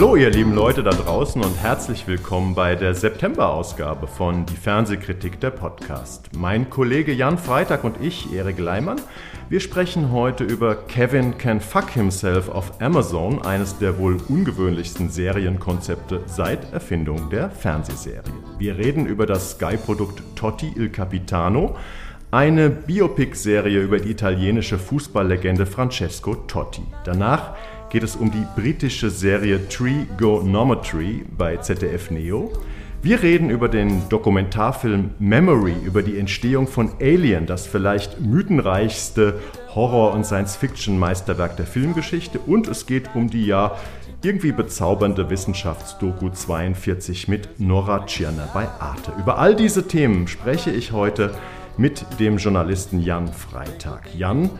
Hallo ihr lieben Leute da draußen und herzlich willkommen bei der September-Ausgabe von Die Fernsehkritik der Podcast. Mein Kollege Jan Freitag und ich, Erik Leimann, wir sprechen heute über Kevin Can Fuck Himself auf Amazon, eines der wohl ungewöhnlichsten Serienkonzepte seit Erfindung der Fernsehserie. Wir reden über das Sky-Produkt Totti il Capitano, eine Biopic-Serie über die italienische Fußballlegende Francesco Totti. Danach geht es um die britische Serie Trigonometry bei ZDF Neo. Wir reden über den Dokumentarfilm Memory, über die Entstehung von Alien, das vielleicht mythenreichste Horror- und Science-Fiction-Meisterwerk der Filmgeschichte. Und es geht um die ja irgendwie bezaubernde Wissenschaftsdoku 42 mit Nora Tschirner bei Arte. Über all diese Themen spreche ich heute mit dem Journalisten Jan Freitag. Jan,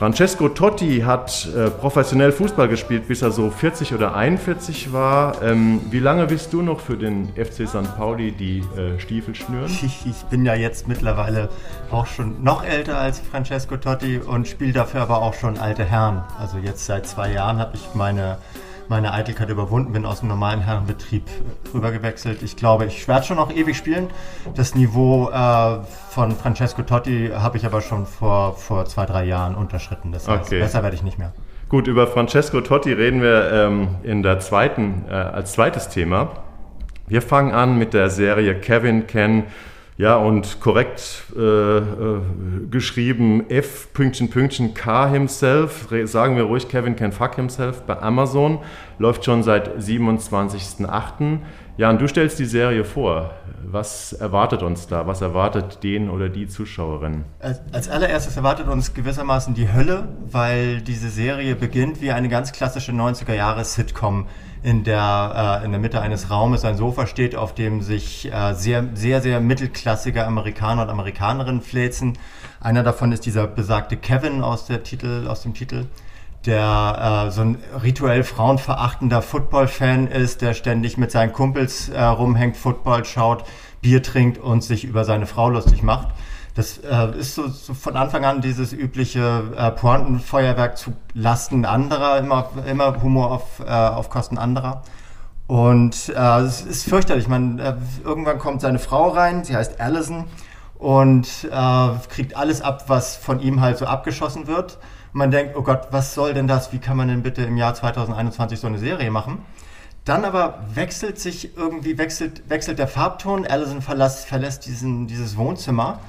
Francesco Totti hat äh, professionell Fußball gespielt, bis er so 40 oder 41 war. Ähm, wie lange willst du noch für den FC St. Pauli die äh, Stiefel schnüren? Ich, ich, bin ja jetzt mittlerweile auch schon noch älter als Francesco Totti und spiele dafür aber auch schon alte Herren. Also jetzt seit zwei Jahren habe ich meine meine Eitelkeit überwunden bin, aus dem normalen Herrenbetrieb rübergewechselt. Ich glaube, ich werde schon noch ewig spielen. Das Niveau äh, von Francesco Totti habe ich aber schon vor, vor zwei, drei Jahren unterschritten. Das heißt, okay. besser werde ich nicht mehr. Gut, über Francesco Totti reden wir ähm, in der zweiten, äh, als zweites Thema. Wir fangen an mit der Serie Kevin Ken ja, und korrekt äh, äh, geschrieben F Pünktchen Pünktchen K himself, sagen wir ruhig Kevin can fuck himself bei Amazon, läuft schon seit 27.08. Ja, und du stellst die Serie vor. Was erwartet uns da? Was erwartet den oder die Zuschauerin? Als allererstes erwartet uns gewissermaßen die Hölle, weil diese Serie beginnt wie eine ganz klassische 90er-Jahre-Sitcom in der, äh, in der Mitte eines Raumes ein Sofa steht, auf dem sich äh, sehr, sehr, sehr mittelklassige Amerikaner und Amerikanerinnen fläzen. Einer davon ist dieser besagte Kevin aus, der Titel, aus dem Titel, der äh, so ein rituell frauenverachtender Football-Fan ist, der ständig mit seinen Kumpels äh, rumhängt, Football schaut, Bier trinkt und sich über seine Frau lustig macht. Das äh, ist so, so, von Anfang an dieses übliche äh, Pointenfeuerwerk zu Lasten anderer, immer, immer Humor auf, äh, auf Kosten anderer. Und äh, es ist fürchterlich. Man, äh, irgendwann kommt seine Frau rein, sie heißt Allison und äh, kriegt alles ab, was von ihm halt so abgeschossen wird. Man denkt, oh Gott, was soll denn das? Wie kann man denn bitte im Jahr 2021 so eine Serie machen? Dann aber wechselt sich irgendwie, wechselt, wechselt der Farbton. Allison verlässt, verlässt diesen, dieses Wohnzimmer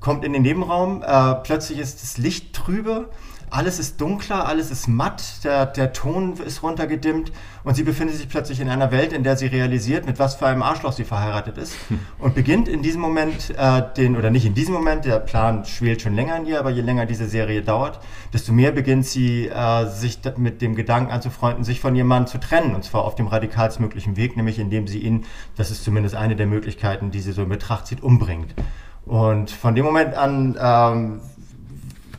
kommt in den Nebenraum, äh, plötzlich ist das Licht trübe, alles ist dunkler, alles ist matt, der, der Ton ist runtergedimmt und sie befindet sich plötzlich in einer Welt, in der sie realisiert, mit was für einem Arschloch sie verheiratet ist hm. und beginnt in diesem Moment äh, den, oder nicht in diesem Moment, der Plan schwelt schon länger in ihr, aber je länger diese Serie dauert, desto mehr beginnt sie äh, sich mit dem Gedanken anzufreunden, sich von ihrem Mann zu trennen und zwar auf dem radikalstmöglichen Weg, nämlich indem sie ihn, das ist zumindest eine der Möglichkeiten, die sie so in Betracht zieht, umbringt. Und von dem Moment an ähm,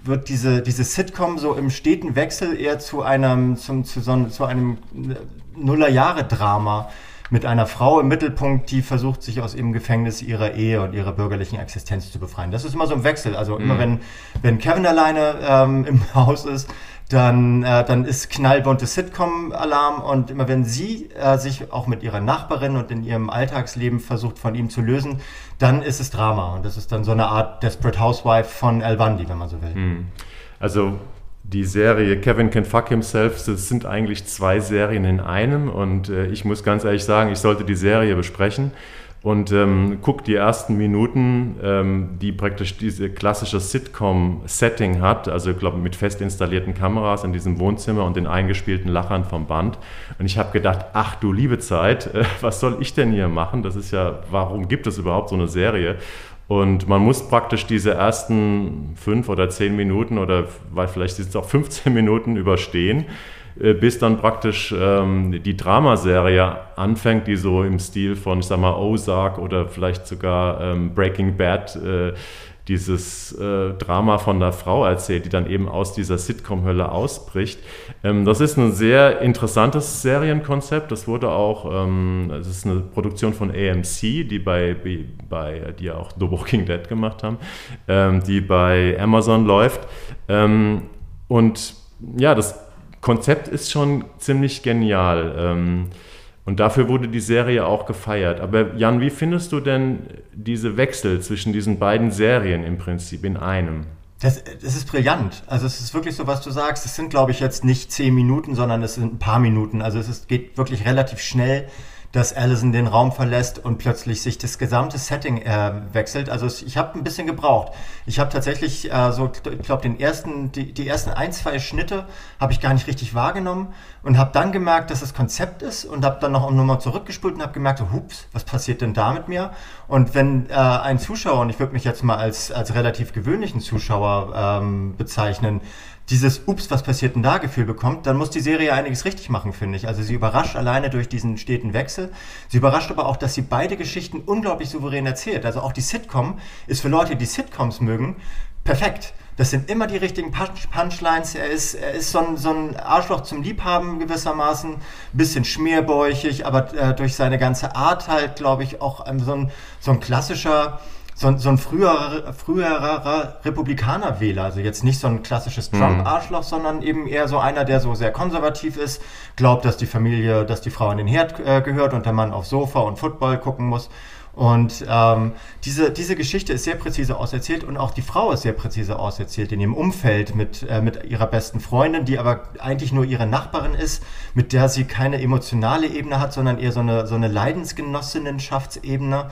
wird diese, diese Sitcom so im steten Wechsel eher zu einem, zum, zu, so, zu einem Nullerjahre-Drama mit einer Frau im Mittelpunkt, die versucht, sich aus ihrem Gefängnis ihrer Ehe und ihrer bürgerlichen Existenz zu befreien. Das ist immer so ein Wechsel. Also immer mhm. wenn, wenn Kevin alleine ähm, im Haus ist, dann, äh, dann ist knallbuntes Sitcom-Alarm und immer wenn sie äh, sich auch mit ihrer Nachbarin und in ihrem Alltagsleben versucht, von ihm zu lösen, dann ist es Drama. Und das ist dann so eine Art Desperate Housewife von El Bundy, wenn man so will. Hm. Also die Serie Kevin Can Fuck Himself, das sind eigentlich zwei Serien in einem und äh, ich muss ganz ehrlich sagen, ich sollte die Serie besprechen und ähm, guckt die ersten Minuten, ähm, die praktisch diese klassische Sitcom-Setting hat, also ich glaube mit fest installierten Kameras in diesem Wohnzimmer und den eingespielten Lachern vom Band. Und ich habe gedacht, ach du liebe Zeit, äh, was soll ich denn hier machen? Das ist ja, warum gibt es überhaupt so eine Serie? Und man muss praktisch diese ersten fünf oder zehn Minuten oder weil vielleicht sind es auch 15 Minuten überstehen bis dann praktisch ähm, die Dramaserie anfängt, die so im Stil von, ich sag mal, Ozark oder vielleicht sogar ähm, Breaking Bad äh, dieses äh, Drama von der Frau erzählt, die dann eben aus dieser Sitcom-Hölle ausbricht. Ähm, das ist ein sehr interessantes Serienkonzept. Das wurde auch, ähm, ist eine Produktion von AMC, die bei, bei die auch The Walking Dead gemacht haben, ähm, die bei Amazon läuft. Ähm, und ja, das Konzept ist schon ziemlich genial. Ähm, und dafür wurde die Serie auch gefeiert. Aber Jan, wie findest du denn diese Wechsel zwischen diesen beiden Serien im Prinzip in einem? Das, das ist brillant. Also es ist wirklich so, was du sagst. Es sind, glaube ich, jetzt nicht zehn Minuten, sondern es sind ein paar Minuten. Also es ist, geht wirklich relativ schnell dass Allison den Raum verlässt und plötzlich sich das gesamte Setting äh, wechselt. Also ich habe ein bisschen gebraucht. Ich habe tatsächlich äh, so, ich glaube, den ersten, die, die ersten ein, zwei Schnitte habe ich gar nicht richtig wahrgenommen und habe dann gemerkt, dass das Konzept ist und habe dann noch um nochmal zurückgespult und habe gemerkt, so, hups, was passiert denn da mit mir? Und wenn äh, ein Zuschauer, und ich würde mich jetzt mal als, als relativ gewöhnlichen Zuschauer ähm, bezeichnen, dieses Ups, was passiert denn da Gefühl bekommt, dann muss die Serie einiges richtig machen, finde ich. Also sie überrascht alleine durch diesen steten Wechsel. Sie überrascht aber auch, dass sie beide Geschichten unglaublich souverän erzählt. Also auch die Sitcom ist für Leute, die Sitcoms mögen, perfekt. Das sind immer die richtigen Punch Punchlines. Er ist, er ist so, ein, so ein Arschloch zum Liebhaben gewissermaßen, bisschen schmierbäuchig, aber äh, durch seine ganze Art halt, glaube ich, auch ähm, so, ein, so ein klassischer so, so ein früherer, früherer Republikaner-Wähler, also jetzt nicht so ein klassisches mhm. Trump-Arschloch, sondern eben eher so einer, der so sehr konservativ ist, glaubt, dass die Familie, dass die Frau in den Herd äh, gehört und der Mann aufs Sofa und Football gucken muss. Und ähm, diese, diese Geschichte ist sehr präzise auserzählt und auch die Frau ist sehr präzise auserzählt in ihrem Umfeld mit, äh, mit ihrer besten Freundin, die aber eigentlich nur ihre Nachbarin ist, mit der sie keine emotionale Ebene hat, sondern eher so eine, so eine Leidensgenossinnenschaftsebene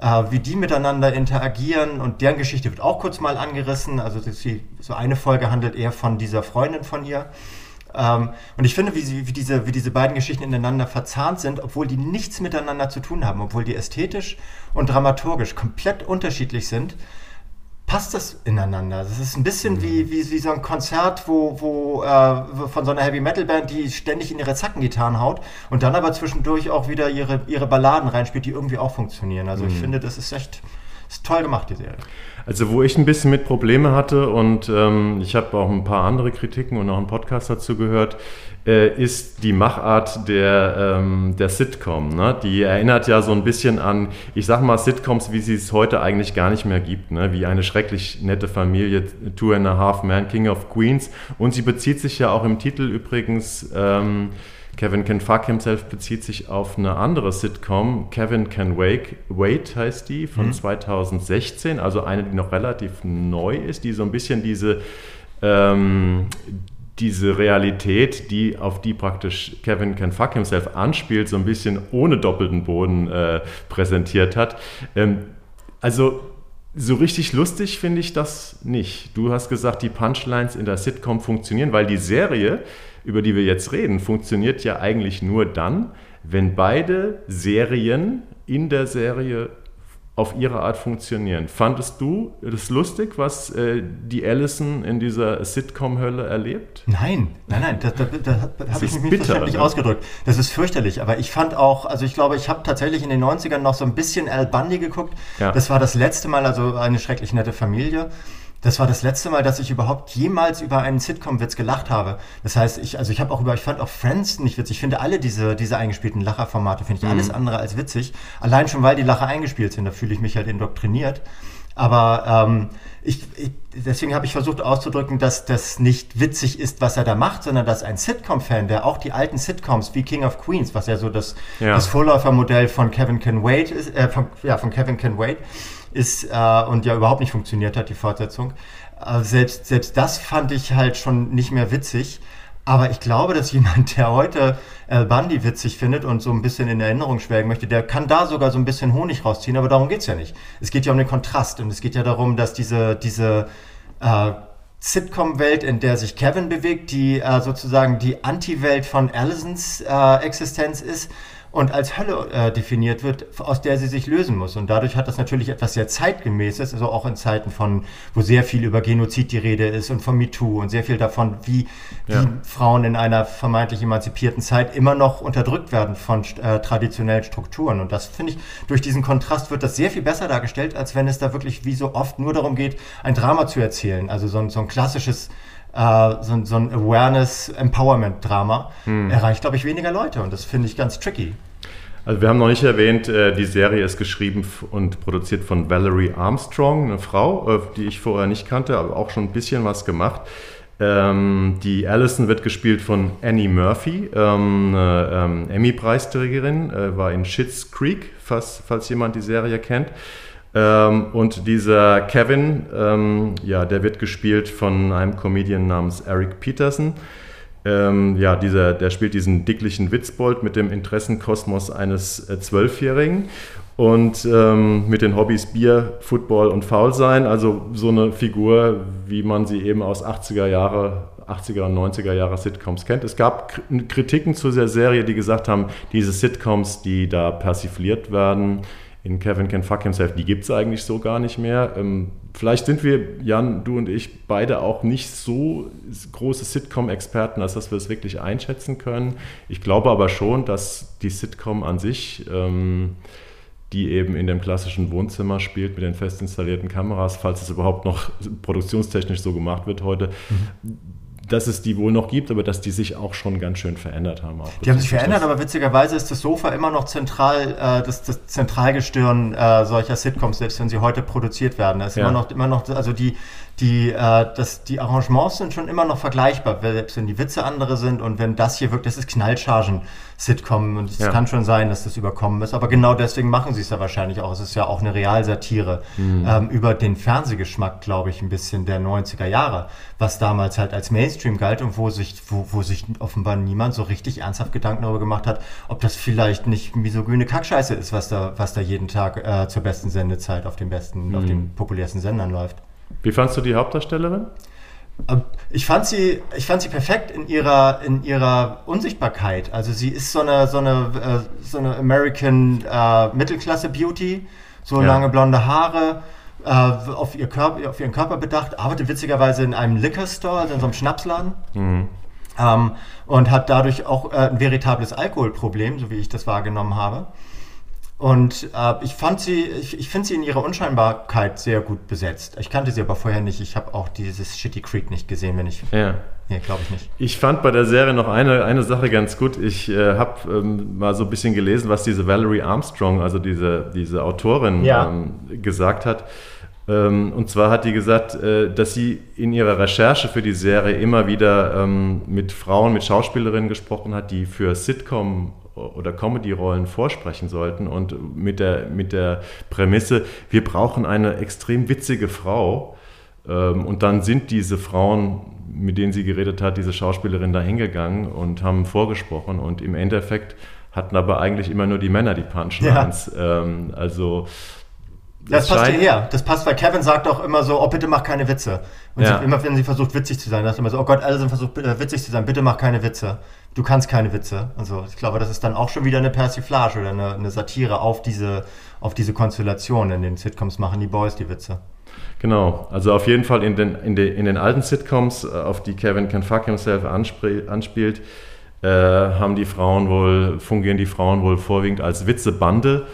äh, wie die miteinander interagieren und deren Geschichte wird auch kurz mal angerissen. Also die, so eine Folge handelt eher von dieser Freundin von ihr. Ähm, und ich finde, wie, sie, wie, diese, wie diese beiden Geschichten ineinander verzahnt sind, obwohl die nichts miteinander zu tun haben, obwohl die ästhetisch und dramaturgisch komplett unterschiedlich sind, passt das ineinander. Das ist ein bisschen mhm. wie, wie, wie so ein Konzert, wo, wo äh, von so einer Heavy Metal Band, die ständig in ihre Zackengitarren haut und dann aber zwischendurch auch wieder ihre, ihre Balladen reinspielt, die irgendwie auch funktionieren. Also mhm. ich finde, das ist echt ist toll gemacht, die Serie. Also wo ich ein bisschen mit Probleme hatte und ähm, ich habe auch ein paar andere Kritiken und auch einen Podcast dazu gehört, äh, ist die Machart der, ähm, der Sitcom. Ne? Die erinnert ja so ein bisschen an, ich sag mal, Sitcoms, wie sie es heute eigentlich gar nicht mehr gibt, ne? wie eine schrecklich nette Familie, Two and a Half Man, King of Queens. Und sie bezieht sich ja auch im Titel übrigens... Ähm, Kevin Can Fuck Himself bezieht sich auf eine andere Sitcom, Kevin Can Wake, Wait heißt die, von mhm. 2016, also eine, die noch relativ neu ist, die so ein bisschen diese, ähm, diese Realität, die auf die praktisch Kevin Can Fuck Himself anspielt, so ein bisschen ohne doppelten Boden äh, präsentiert hat. Ähm, also so richtig lustig finde ich das nicht. Du hast gesagt, die Punchlines in der Sitcom funktionieren, weil die Serie über die wir jetzt reden, funktioniert ja eigentlich nur dann, wenn beide Serien in der Serie auf ihre Art funktionieren. Fandest du das lustig, was äh, die Allison in dieser Sitcom-Hölle erlebt? Nein, nein, nein, da, da, da, da habe ich mich missverständlich ne? ausgedrückt. Das ist fürchterlich, aber ich fand auch, also ich glaube, ich habe tatsächlich in den 90ern noch so ein bisschen Al Bundy geguckt. Ja. Das war das letzte Mal, also eine schrecklich nette Familie. Das war das letzte Mal, dass ich überhaupt jemals über einen Sitcom-Witz gelacht habe. Das heißt, ich, also ich habe auch über, ich fand auch Friends nicht witzig. Ich finde alle diese, diese eingespielten Lacherformate, finde ich mhm. alles andere als witzig. Allein schon, weil die Lacher eingespielt sind, da fühle ich mich halt indoktriniert. Aber ähm, ich, ich, deswegen habe ich versucht auszudrücken, dass das nicht witzig ist, was er da macht, sondern dass ein Sitcom-Fan, der auch die alten Sitcoms wie King of Queens, was ja so das, ja. das Vorläufermodell von Kevin Can Wait ist, äh, von, ja, von Kevin Can Wait ist äh, und ja überhaupt nicht funktioniert hat, die Fortsetzung. Äh, selbst, selbst das fand ich halt schon nicht mehr witzig. Aber ich glaube, dass jemand, der heute Al Bundy witzig findet und so ein bisschen in Erinnerung schwelgen möchte, der kann da sogar so ein bisschen Honig rausziehen, aber darum geht's ja nicht. Es geht ja um den Kontrast und es geht ja darum, dass diese, diese äh, Sitcom-Welt, in der sich Kevin bewegt, die äh, sozusagen die Anti-Welt von Allisons äh, Existenz ist, und als Hölle äh, definiert wird, aus der sie sich lösen muss. Und dadurch hat das natürlich etwas sehr zeitgemäßes, also auch in Zeiten von, wo sehr viel über Genozid die Rede ist und von MeToo und sehr viel davon, wie, ja. Frauen in einer vermeintlich emanzipierten Zeit immer noch unterdrückt werden von äh, traditionellen Strukturen. Und das finde ich, durch diesen Kontrast wird das sehr viel besser dargestellt, als wenn es da wirklich wie so oft nur darum geht, ein Drama zu erzählen. Also so ein, so ein klassisches Uh, so, so, ein Awareness-Empowerment-Drama hm. erreicht, glaube ich, weniger Leute. Und das finde ich ganz tricky. Also wir haben noch nicht erwähnt, äh, die Serie ist geschrieben und produziert von Valerie Armstrong, eine Frau, äh, die ich vorher nicht kannte, aber auch schon ein bisschen was gemacht. Ähm, die Allison wird gespielt von Annie Murphy, ähm, ähm, Emmy-Preisträgerin, äh, war in Schitt's Creek, falls, falls jemand die Serie kennt. Ähm, und dieser Kevin, ähm, ja, der wird gespielt von einem Comedian namens Eric Peterson. Ähm, ja, dieser, der spielt diesen dicklichen Witzbold mit dem Interessenkosmos eines äh, Zwölfjährigen und ähm, mit den Hobbys Bier, Football und Faulsein. Also so eine Figur, wie man sie eben aus 80er Jahre 80er und 90er Jahre Sitcoms kennt. Es gab Kritiken zu der Serie, die gesagt haben, diese Sitcoms, die da persifliert werden, in Kevin Can Fuck Himself, die gibt es eigentlich so gar nicht mehr. Ähm, vielleicht sind wir, Jan, du und ich, beide auch nicht so große Sitcom-Experten, als dass wir es wirklich einschätzen können. Ich glaube aber schon, dass die Sitcom an sich, ähm, die eben in dem klassischen Wohnzimmer spielt mit den fest installierten Kameras, falls es überhaupt noch produktionstechnisch so gemacht wird heute, mhm dass es die wohl noch gibt, aber dass die sich auch schon ganz schön verändert haben. die haben sich verändert, aber witzigerweise ist das Sofa immer noch zentral, äh, das, das Zentralgestirn äh, solcher Sitcoms, selbst wenn sie heute produziert werden. Da ist ja. immer noch, immer noch, also die, die, äh, das, die Arrangements sind schon immer noch vergleichbar, selbst wenn die Witze andere sind und wenn das hier wirklich, das ist Knallchargen-Sitcom und es ja. kann schon sein, dass das überkommen ist, aber genau deswegen machen sie es ja wahrscheinlich auch. Es ist ja auch eine Realsatire mhm. ähm, über den Fernsehgeschmack, glaube ich, ein bisschen der 90er Jahre, was damals halt als Mainstream galt und wo sich, wo, wo sich offenbar niemand so richtig ernsthaft Gedanken darüber gemacht hat, ob das vielleicht nicht misogyne Kackscheiße ist, was da, was da jeden Tag äh, zur besten Sendezeit auf den besten, mhm. auf den populärsten Sendern läuft. Wie fandst du die Hauptdarstellerin? Ähm, ich fand sie, ich fand sie perfekt in ihrer, in ihrer Unsichtbarkeit. Also sie ist so eine, so eine, äh, so eine American äh, Mittelklasse Beauty, so ja. lange blonde Haare, äh, auf, ihr Körper, auf ihren Körper bedacht, arbeitet witzigerweise in einem Liquor Store, also in so einem Schnapsladen. Mhm. Ähm, und hat dadurch auch äh, ein veritables Alkoholproblem, so wie ich das wahrgenommen habe. Und äh, ich fand sie, ich, ich finde sie in ihrer Unscheinbarkeit sehr gut besetzt. Ich kannte sie aber vorher nicht. Ich habe auch dieses Shitty Creek nicht gesehen, wenn ich. Ja. Nee, glaube ich nicht. Ich fand bei der Serie noch eine, eine Sache ganz gut. Ich äh, habe ähm, mal so ein bisschen gelesen, was diese Valerie Armstrong, also diese, diese Autorin, ja. ähm, gesagt hat. Ähm, und zwar hat die gesagt, äh, dass sie in ihrer Recherche für die Serie immer wieder ähm, mit Frauen, mit Schauspielerinnen gesprochen hat, die für Sitcom oder Comedy-Rollen vorsprechen sollten und mit der, mit der Prämisse, wir brauchen eine extrem witzige Frau. Ähm, und dann sind diese Frauen, mit denen sie geredet hat, diese Schauspielerin da hingegangen und haben vorgesprochen und im Endeffekt hatten aber eigentlich immer nur die Männer die Punchlines. Ja. Ähm, also das, das passt hierher. Das passt, weil Kevin sagt auch immer so, oh bitte mach keine Witze. Und ja. sie, immer wenn sie versucht witzig zu sein, sagt immer so, oh Gott, alle sind versucht äh, witzig zu sein, bitte mach keine Witze du kannst keine Witze. Also ich glaube, das ist dann auch schon wieder eine Persiflage oder eine, eine Satire auf diese, auf diese Konstellation. In den Sitcoms machen die Boys die Witze. Genau, also auf jeden Fall in den, in den, in den alten Sitcoms, äh, auf die Kevin Can Fuck Himself anspielt, äh, haben die Frauen wohl, fungieren die Frauen wohl vorwiegend als Witzebande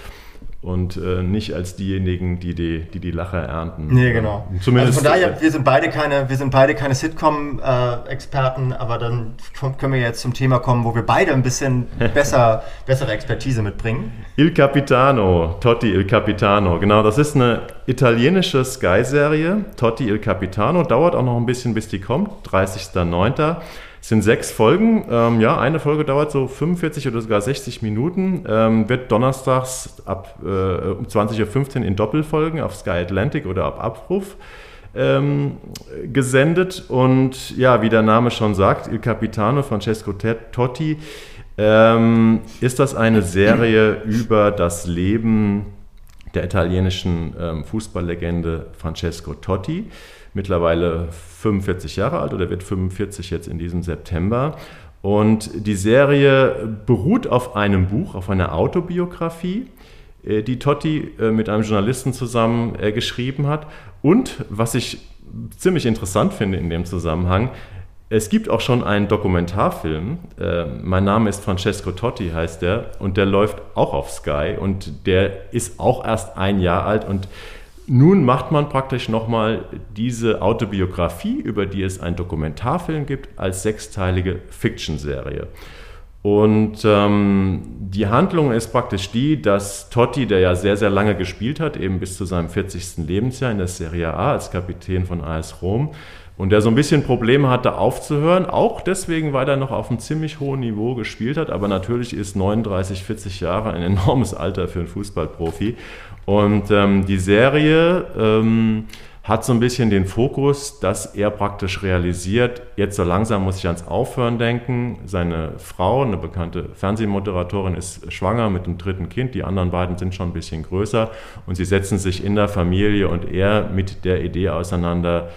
und äh, nicht als diejenigen, die die, die, die Lacher ernten. Nee, genau. Zumindest, also von daher, wir sind beide keine, wir sind beide keine Sitcom-Experten, äh, aber dann können wir jetzt zum Thema kommen, wo wir beide ein bisschen besser, bessere Expertise mitbringen. Il Capitano, Totti Il Capitano, genau, das ist eine italienische Sky-Serie. Totti Il Capitano, dauert auch noch ein bisschen, bis die kommt, 30.09. Es sind sechs Folgen. Ähm, ja, eine Folge dauert so 45 oder sogar 60 Minuten. Ähm, wird donnerstags ab äh, um 20.15 Uhr in Doppelfolgen auf Sky Atlantic oder ab Abruf ähm, gesendet. Und ja, wie der Name schon sagt, Il Capitano Francesco Totti, ähm, ist das eine Serie über das Leben der italienischen ähm, Fußballlegende Francesco Totti mittlerweile 45 Jahre alt oder wird 45 jetzt in diesem September. Und die Serie beruht auf einem Buch, auf einer Autobiografie, äh, die Totti äh, mit einem Journalisten zusammen äh, geschrieben hat. Und was ich ziemlich interessant finde in dem Zusammenhang, es gibt auch schon einen Dokumentarfilm. mein Name ist Francesco Totti, heißt der, und der läuft auch auf Sky und der ist auch erst ein Jahr alt und nun macht man praktisch nochmal diese Autobiografie, über die es einen Dokumentarfilm gibt, als sechsteilige Fiction-Serie. Und ähm, die Handlung ist praktisch die, dass Totti, der ja sehr, sehr lange gespielt hat, eben bis zu seinem 40. Lebensjahr in der Serie A als Kapitän von AS Rom, und der so ein bisschen Probleme hatte aufzuhören, auch deswegen, weil er noch auf einem ziemlich hohen Niveau gespielt hat, aber natürlich ist 39, 40 Jahre ein enormes Alter für einen Fußballprofi. Und ähm, die Serie ähm, hat so ein bisschen den Fokus, dass er praktisch realisiert, jetzt so langsam muss ich ans Aufhören denken. Seine Frau, eine bekannte Fernsehmoderatorin, ist schwanger mit dem dritten Kind. Die anderen beiden sind schon ein bisschen größer und sie setzen sich in der Familie und er mit der Idee auseinander,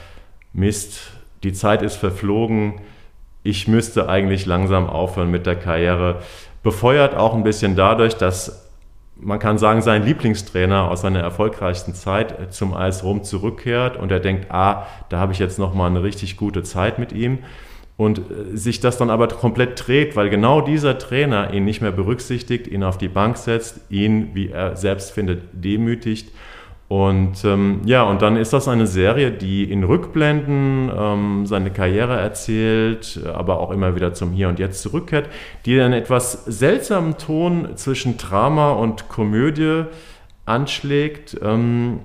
Mist, die Zeit ist verflogen, ich müsste eigentlich langsam aufhören mit der Karriere. Befeuert auch ein bisschen dadurch, dass man kann sagen, sein Lieblingstrainer aus seiner erfolgreichsten Zeit zum AS Rom zurückkehrt und er denkt, ah, da habe ich jetzt nochmal eine richtig gute Zeit mit ihm. Und äh, sich das dann aber komplett dreht, weil genau dieser Trainer ihn nicht mehr berücksichtigt, ihn auf die Bank setzt, ihn, wie er selbst findet, demütigt und ähm, ja, und dann ist das eine Serie, die in Rückblenden ähm, seine Karriere erzählt, aber auch immer wieder zum Hier und Jetzt zurückkehrt, die einen etwas seltsamen Ton zwischen Drama und Komödie anschlägt. Ähm,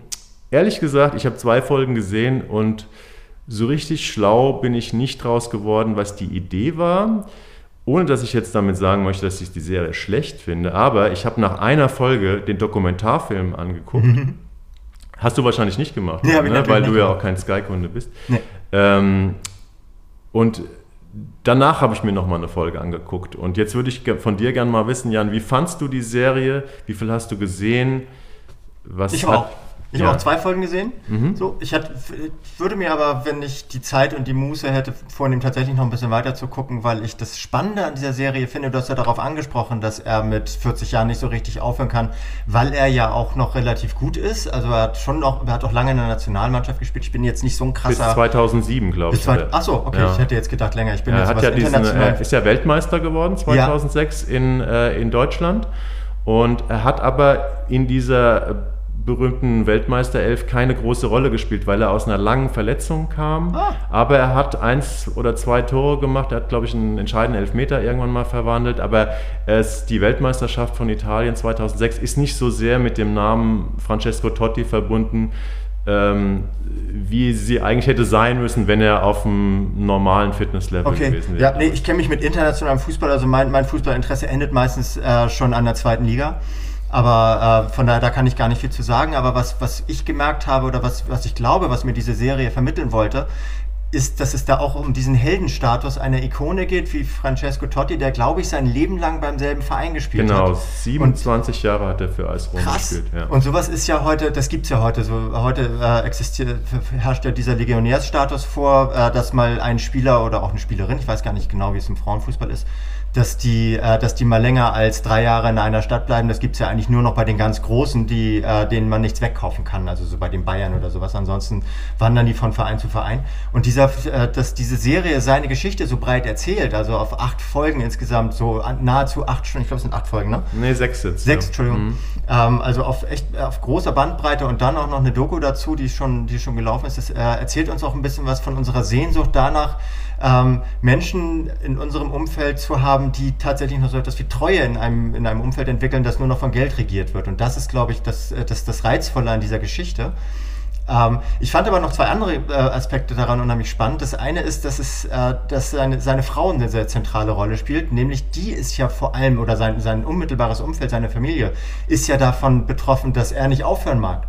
ehrlich gesagt, ich habe zwei Folgen gesehen und so richtig schlau bin ich nicht draus geworden, was die Idee war. Ohne dass ich jetzt damit sagen möchte, dass ich die Serie schlecht finde, aber ich habe nach einer Folge den Dokumentarfilm angeguckt. Hast du wahrscheinlich nicht gemacht, nee, ne? weil du ja auch kein Sky-Kunde bist. Nee. Ähm, und danach habe ich mir nochmal eine Folge angeguckt. Und jetzt würde ich von dir gerne mal wissen, Jan, wie fandst du die Serie? Wie viel hast du gesehen? Was ich hat, auch. Ich habe auch zwei Folgen gesehen. Mhm. So, ich, ich würde mir aber, wenn ich die Zeit und die Muße hätte, vornehmen, tatsächlich noch ein bisschen weiter zu gucken, weil ich das Spannende an dieser Serie finde, du hast ja darauf angesprochen, dass er mit 40 Jahren nicht so richtig aufhören kann, weil er ja auch noch relativ gut ist. Also er hat schon noch, er hat auch lange in der Nationalmannschaft gespielt. Ich bin jetzt nicht so ein krasser. Bis 2007, glaube ich. Achso, okay, ja. ich hätte jetzt gedacht länger. Ich bin er jetzt hat ja diesen, Er ist ja Weltmeister geworden 2006 ja. in, äh, in Deutschland. Und er hat aber in dieser berühmten Weltmeisterelf keine große Rolle gespielt, weil er aus einer langen Verletzung kam. Ah. Aber er hat eins oder zwei Tore gemacht. Er hat, glaube ich, einen entscheidenden Elfmeter irgendwann mal verwandelt. Aber es, die Weltmeisterschaft von Italien 2006 ist nicht so sehr mit dem Namen Francesco Totti verbunden, ähm, wie sie eigentlich hätte sein müssen, wenn er auf einem normalen Fitnesslevel okay. gewesen wäre. Ja, nee, ich kenne mich mit internationalem Fußball, also mein, mein Fußballinteresse endet meistens äh, schon an der zweiten Liga. Aber äh, von daher, da kann ich gar nicht viel zu sagen. Aber was, was ich gemerkt habe oder was, was ich glaube, was mir diese Serie vermitteln wollte, ist, dass es da auch um diesen Heldenstatus einer Ikone geht, wie Francesco Totti, der, glaube ich, sein Leben lang beim selben Verein gespielt genau, hat. Genau, 27 und Jahre hat er für AS Rom gespielt. Ja. Und sowas ist ja heute, das gibt es ja heute so. Heute äh, existiert, herrscht ja dieser Legionärsstatus vor, äh, dass mal ein Spieler oder auch eine Spielerin, ich weiß gar nicht genau, wie es im Frauenfußball ist, dass die, äh, dass die mal länger als drei Jahre in einer Stadt bleiben. Das gibt es ja eigentlich nur noch bei den ganz Großen, die, äh, denen man nichts wegkaufen kann, also so bei den Bayern oder sowas. Ansonsten wandern die von Verein zu Verein. Und dieser, äh, dass diese Serie seine Geschichte so breit erzählt, also auf acht Folgen insgesamt, so nahezu acht Stunden, ich glaube es sind acht Folgen, ne? Nee, sechs jetzt. Sechs, ja. Entschuldigung. Mhm. Ähm, also auf echt auf großer Bandbreite und dann auch noch eine Doku dazu, die schon, die schon gelaufen ist. Das äh, erzählt uns auch ein bisschen was von unserer Sehnsucht danach, ähm, Menschen in unserem Umfeld zu haben, die tatsächlich noch so etwas wie Treue in einem, in einem Umfeld entwickeln, das nur noch von Geld regiert wird. Und das ist, glaube ich, das, äh, das, das Reizvolle an dieser Geschichte. Ähm, ich fand aber noch zwei andere äh, Aspekte daran unheimlich spannend. Das eine ist, dass, es, äh, dass seine, seine Frau eine sehr zentrale Rolle spielt, nämlich die ist ja vor allem, oder sein, sein unmittelbares Umfeld, seine Familie, ist ja davon betroffen, dass er nicht aufhören mag.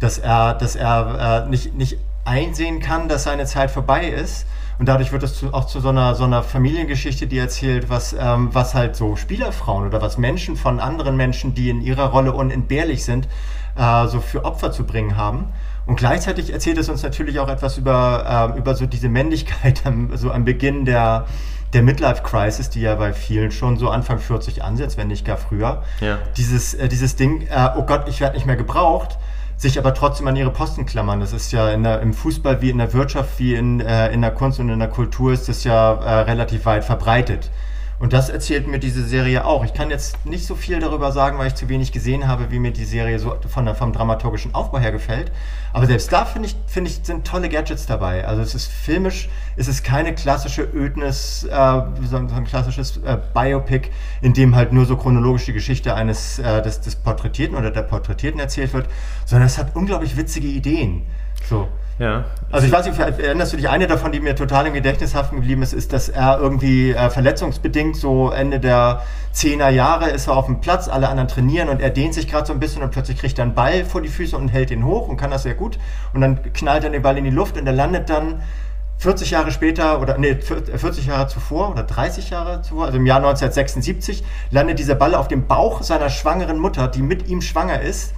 Dass er, dass er äh, nicht, nicht einsehen kann, dass seine Zeit vorbei ist und dadurch wird es auch zu so einer, so einer Familiengeschichte, die erzählt, was, ähm, was halt so Spielerfrauen oder was Menschen von anderen Menschen, die in ihrer Rolle unentbehrlich sind, äh, so für Opfer zu bringen haben. Und gleichzeitig erzählt es uns natürlich auch etwas über, äh, über so diese Männlichkeit am, so am Beginn der, der Midlife-Crisis, die ja bei vielen schon so Anfang 40 ansetzt, wenn nicht gar früher. Ja. Dieses, äh, dieses Ding, äh, oh Gott, ich werde nicht mehr gebraucht sich aber trotzdem an ihre Posten klammern. Das ist ja der, im Fußball wie in der Wirtschaft, wie in, äh, in der Kunst und in der Kultur ist das ja äh, relativ weit verbreitet. Und das erzählt mir diese Serie auch. Ich kann jetzt nicht so viel darüber sagen, weil ich zu wenig gesehen habe, wie mir die Serie so von der, vom dramaturgischen Aufbau her gefällt. Aber selbst da finde ich, finde ich, sind tolle Gadgets dabei. Also es ist filmisch, es ist keine klassische Ödnis, äh, so ein klassisches äh, Biopic, in dem halt nur so chronologisch die Geschichte eines äh, des, des Porträtierten oder der Porträtierten erzählt wird, sondern es hat unglaublich witzige Ideen. So. Ja. Also ich weiß nicht, erinnerst du dich, eine davon, die mir total im Gedächtnis haften geblieben ist, ist, dass er irgendwie äh, verletzungsbedingt so Ende der 10er Jahre ist er auf dem Platz, alle anderen trainieren und er dehnt sich gerade so ein bisschen und plötzlich kriegt er einen Ball vor die Füße und hält ihn hoch und kann das sehr gut und dann knallt er den Ball in die Luft und er landet dann 40 Jahre später oder nee, 40 Jahre zuvor oder 30 Jahre zuvor, also im Jahr 1976, landet dieser Ball auf dem Bauch seiner schwangeren Mutter, die mit ihm schwanger ist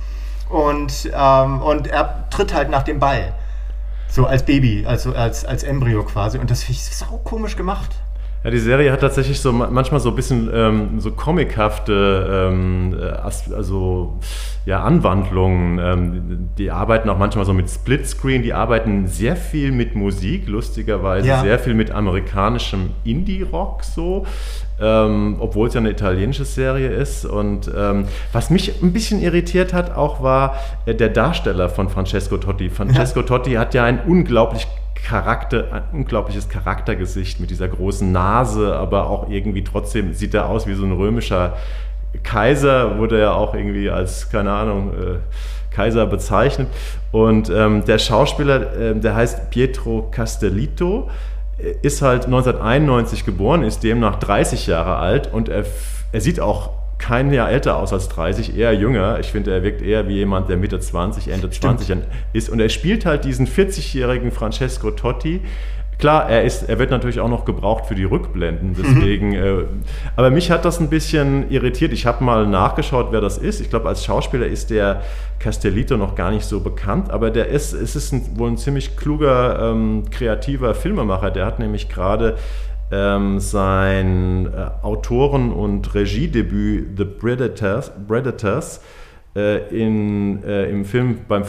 und, ähm, und er tritt halt nach dem Ball. So als Baby, also als, als Embryo quasi. Und das finde ich sau komisch gemacht. Ja, die Serie hat tatsächlich so manchmal so ein bisschen ähm, so comichafte, ähm, äh, also ja, Anwandlungen. Ähm, die arbeiten auch manchmal so mit Splitscreen, die arbeiten sehr viel mit Musik, lustigerweise ja. sehr viel mit amerikanischem Indie-Rock so ähm, obwohl es ja eine italienische Serie ist. Und ähm, was mich ein bisschen irritiert hat, auch war äh, der Darsteller von Francesco Totti. Francesco ja. Totti hat ja ein unglaublich Charakter, ein unglaubliches Charaktergesicht mit dieser großen Nase, aber auch irgendwie trotzdem sieht er aus wie so ein römischer Kaiser, wurde ja auch irgendwie als, keine Ahnung, äh, Kaiser bezeichnet. Und ähm, der Schauspieler, äh, der heißt Pietro Castellito ist halt 1991 geboren, ist demnach 30 Jahre alt und er, er sieht auch kein Jahr älter aus als 30, eher jünger. Ich finde, er wirkt eher wie jemand, der Mitte 20, Ende Stimmt. 20 ist. Und er spielt halt diesen 40-jährigen Francesco Totti, Klar, er, ist, er wird natürlich auch noch gebraucht für die Rückblenden, mhm. deswegen. Mhm. Äh, aber mich hat das ein bisschen irritiert. Ich habe mal nachgeschaut, wer das ist. Ich glaube, als Schauspieler ist der Castellito noch gar nicht so bekannt, aber der ist, es ist ein, wohl ein ziemlich kluger, ähm, kreativer Filmemacher. Der hat nämlich gerade ähm, sein äh, Autoren- und Regiedebüt The Predators, Predators äh, in, äh, im Film, beim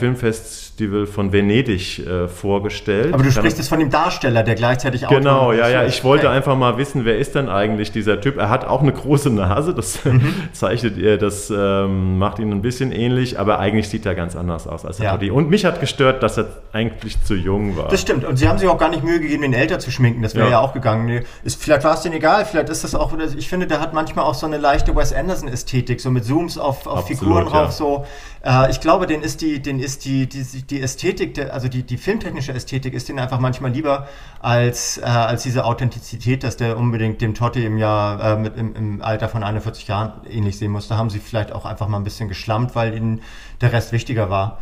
Filmfestival von Venedig äh, vorgestellt. Aber du sprichst jetzt von dem Darsteller, der gleichzeitig auch. Genau, ja, ja. Ich wollte okay. einfach mal wissen, wer ist denn eigentlich dieser Typ? Er hat auch eine große Nase, das mhm. zeichnet er, das ähm, macht ihn ein bisschen ähnlich, aber eigentlich sieht er ganz anders aus als ja. Toddy. Und mich hat gestört, dass er eigentlich zu jung war. Das stimmt. Und sie haben sich auch gar nicht Mühe gegeben, ihn älter zu schminken. Das wäre ja. ja. auch gegangen. Ist, vielleicht war es denen egal, vielleicht ist das auch, ich finde, der hat manchmal auch so eine leichte Wes Anderson-Ästhetik, so mit Zooms auf, auf Absolut, Figuren drauf so. Äh, ich glaube, den ist die, den ist die, die, die Ästhetik, der, also die, die filmtechnische Ästhetik ist denen einfach manchmal lieber als, äh, als diese Authentizität, dass der unbedingt dem Totti im Jahr äh, mit, im, im Alter von 41 Jahren ähnlich sehen muss. Da haben sie vielleicht auch einfach mal ein bisschen geschlampt, weil ihnen der Rest wichtiger war.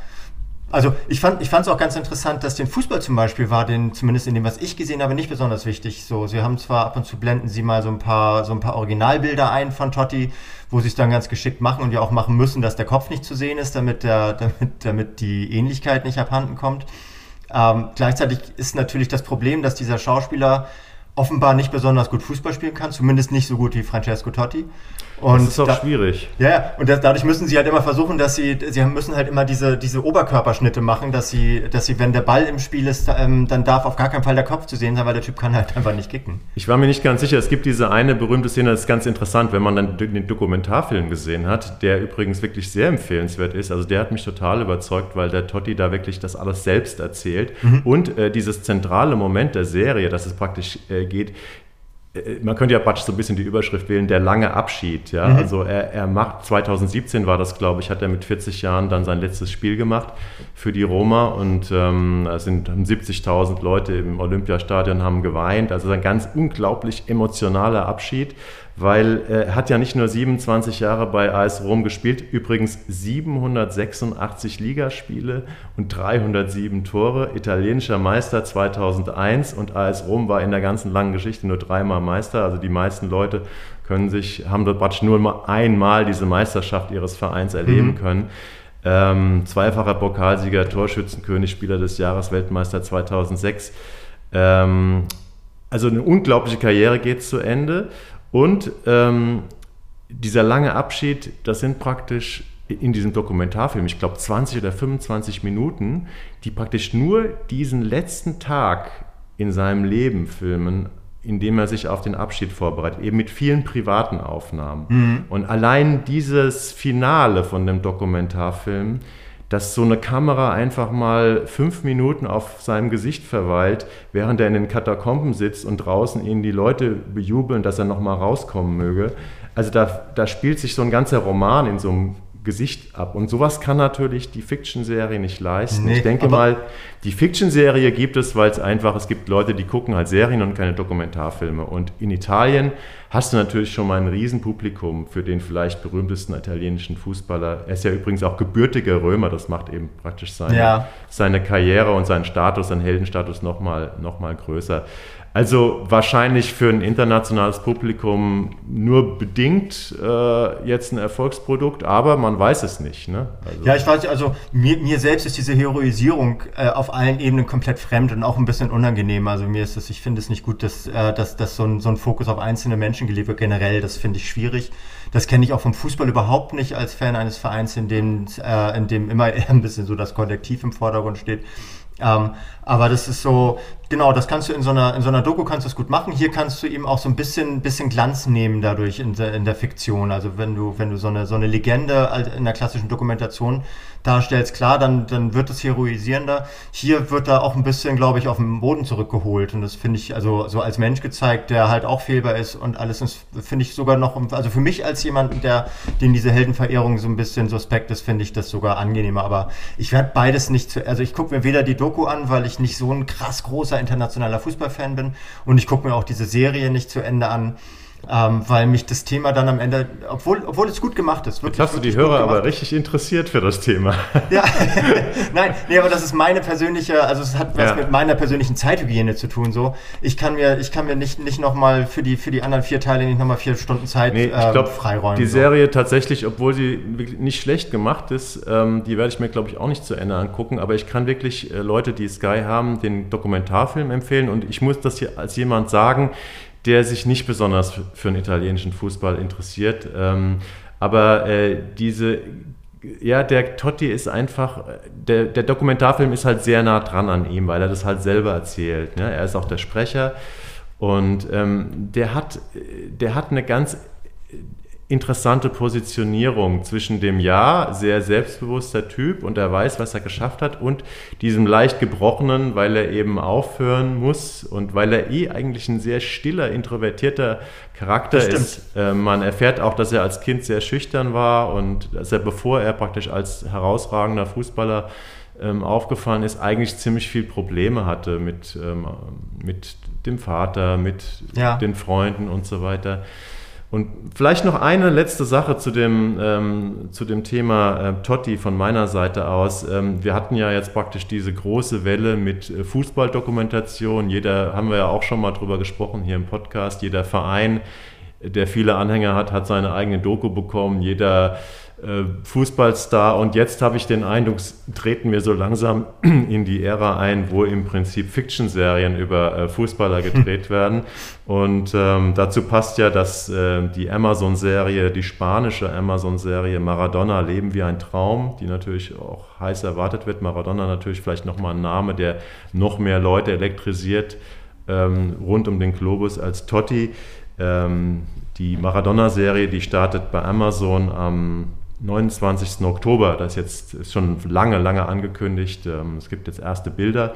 Also ich fand es auch ganz interessant, dass den Fußball zum Beispiel war, den zumindest in dem, was ich gesehen habe, nicht besonders wichtig. So, sie haben zwar ab und zu blenden sie mal so ein paar so ein paar Originalbilder ein von Totti, wo sie es dann ganz geschickt machen und ja auch machen müssen, dass der Kopf nicht zu sehen ist, damit der damit damit die Ähnlichkeit nicht abhanden kommt. Ähm, gleichzeitig ist natürlich das Problem, dass dieser Schauspieler offenbar nicht besonders gut Fußball spielen kann, zumindest nicht so gut wie Francesco Totti. Und das ist auch da, schwierig. Ja, und das, dadurch müssen sie halt immer versuchen, dass sie, sie müssen halt immer diese, diese Oberkörperschnitte machen, dass sie, dass sie, wenn der Ball im Spiel ist, ähm, dann darf auf gar keinen Fall der Kopf zu sehen sein, weil der Typ kann halt einfach nicht kicken. Ich war mir nicht ganz sicher, es gibt diese eine berühmte Szene, das ist ganz interessant, wenn man dann den Dokumentarfilm gesehen hat, der übrigens wirklich sehr empfehlenswert ist. Also der hat mich total überzeugt, weil der Totti da wirklich das alles selbst erzählt. Mhm. Und äh, dieses zentrale Moment der Serie, dass es praktisch äh, geht, äh, man könnte ja praktisch so ein bisschen die Überschrift wählen, der lange Abschied. Ja? Mhm. Also er, er macht, 2017 war das, glaube ich, hat er mit 40 Jahren dann sein letztes Spiel gemacht für die Roma und ähm, es sind 70.000 Leute im Olympiastadion haben geweint. Also ein ganz unglaublich emotionaler Abschied weil äh, er hat ja nicht nur 27 Jahre bei AS Rom gespielt, übrigens 786 Ligaspiele und 307 Tore, italienischer Meister 2001 und AS Rom war in der ganzen langen Geschichte nur dreimal Meister, also die meisten Leute können sich, haben dort praktisch nur einmal diese Meisterschaft ihres Vereins erleben mhm. können. Ähm, zweifacher Pokalsieger, Torschützenkönig, Spieler des Jahres, Weltmeister 2006. Ähm, also eine unglaubliche Karriere geht zu Ende. Und ähm, dieser lange Abschied, das sind praktisch in diesem Dokumentarfilm, ich glaube 20 oder 25 Minuten, die praktisch nur diesen letzten Tag in seinem Leben filmen, indem er sich auf den Abschied vorbereitet, eben mit vielen privaten Aufnahmen. Mhm. Und allein dieses Finale von dem Dokumentarfilm, dass so eine Kamera einfach mal fünf Minuten auf seinem Gesicht verweilt, während er in den Katakomben sitzt und draußen ihn die Leute bejubeln, dass er nochmal rauskommen möge. Also da, da spielt sich so ein ganzer Roman in so einem Gesicht ab. Und sowas kann natürlich die Fiction-Serie nicht leisten. Nee, ich denke mal, die Fiction-Serie gibt es, weil es einfach, es gibt Leute, die gucken halt Serien und keine Dokumentarfilme. Und in Italien hast du natürlich schon mal ein Riesenpublikum für den vielleicht berühmtesten italienischen Fußballer. Er ist ja übrigens auch gebürtiger Römer, das macht eben praktisch seine, Ja. seine Karriere und seinen Status, seinen Heldenstatus nochmal noch mal größer. Also wahrscheinlich für ein internationales Publikum nur bedingt äh, jetzt ein Erfolgsprodukt, aber man weiß es nicht. Ne? Also, Ja, ich weiß, also mir, mir selbst ist diese Heroisierung äh, auf allen Ebenen komplett fremd und auch ein bisschen unangenehm. Also mir ist es, ich finde es nicht gut, dass, äh, dass, dass so, ein, so ein Fokus auf einzelne Menschen gelegt wird. Generell, das finde ich schwierig. Das kenne ich auch vom Fußball überhaupt nicht als Fan eines Vereins, in dem, äh, in dem immer eher ein bisschen so das Kollektiv im Vordergrund steht. Ähm, aber das ist so, genau, das kannst du in so einer, in so einer Doku kannst du es gut machen. Hier kannst du eben auch so ein bisschen, bisschen Glanz nehmen dadurch in der, in der Fiktion. Also wenn du, wenn du so eine, so eine Legende in der klassischen Dokumentation darstellst, klar, dann, dann wird es heroisierender. Hier wird da auch ein bisschen, glaube ich, auf den Boden zurückgeholt. Und das finde ich, also so als Mensch gezeigt, der halt auch fehlbar ist und alles ist, finde ich sogar noch, also für mich als jemand, der, den diese Heldenverehrung so ein bisschen suspekt ist, finde ich das sogar angenehmer. Aber ich werde beides nicht zu, also ich gucke mir weder die Doku an, weil ich nicht so ein krass großer internationaler Fußballfan bin und ich gucke mir auch diese Serie nicht zu Ende an. Ähm, weil mich das Thema dann am Ende, obwohl, obwohl es gut gemacht ist, Jetzt hast du die wirklich Hörer aber richtig interessiert für das Thema. Ja, nein, nee, aber das ist meine persönliche, also es hat was Ja. mit meiner persönlichen Zeithygiene zu tun. So, ich kann mir, ich kann mir nicht nicht noch mal für die für die anderen vier Teile nicht noch mal vier Stunden Zeit Nee, ich ähm, glaube, freiräumen. die so. Serie tatsächlich, obwohl sie wirklich nicht schlecht gemacht ist, ähm, die werde ich mir, glaube ich, auch nicht zu Ende angucken. Aber ich kann wirklich äh, Leute, die Sky haben, den Dokumentarfilm empfehlen. Und ich muss das hier als jemand sagen, der sich nicht besonders für, den italienischen Fußball interessiert. Ähm, aber äh, diese ja, der Totti ist einfach, der, der Dokumentarfilm ist halt sehr nah dran an ihm, weil er das halt selber erzählt. Ne? Er ist auch der Sprecher und ähm, der, hat, der hat eine ganz interessante Positionierung zwischen dem ja sehr selbstbewusster Typ und er weiß, was er geschafft hat und diesem leicht gebrochenen, weil er eben aufhören muss und weil er eh eigentlich ein sehr stiller, introvertierter Charakter ist. Äh, man erfährt auch, dass er als Kind sehr schüchtern war und dass er, bevor er praktisch als herausragender Fußballer ähm, aufgefallen ist, eigentlich ziemlich viel Probleme hatte mit, ähm, mit dem Vater, mit Ja. den Freunden und so weiter. Und vielleicht noch eine letzte Sache zu dem, ähm, zu dem Thema äh, Totti von meiner Seite aus. Ähm, wir hatten ja jetzt praktisch diese große Welle mit äh, Fußballdokumentation. Jeder, haben wir ja auch schon mal drüber gesprochen hier im Podcast, jeder Verein, der viele Anhänger hat, hat seine eigene Doku bekommen. Jeder Fußballstar. Und jetzt habe ich den Eindruck, treten wir so langsam in die Ära ein, wo im Prinzip Fiction-Serien über äh, Fußballer gedreht werden. Und ähm, dazu passt ja, dass äh, die Amazon-Serie, die spanische Amazon-Serie Maradona, Leben wie ein Traum, die natürlich auch heiß erwartet wird. Maradona natürlich vielleicht nochmal ein Name, der noch mehr Leute elektrisiert ähm, rund um den Globus als Totti. Ähm, die Maradona-Serie, die startet bei Amazon am 29. Oktober. Das ist jetzt ist schon lange, lange angekündigt. Ähm, es gibt jetzt erste Bilder.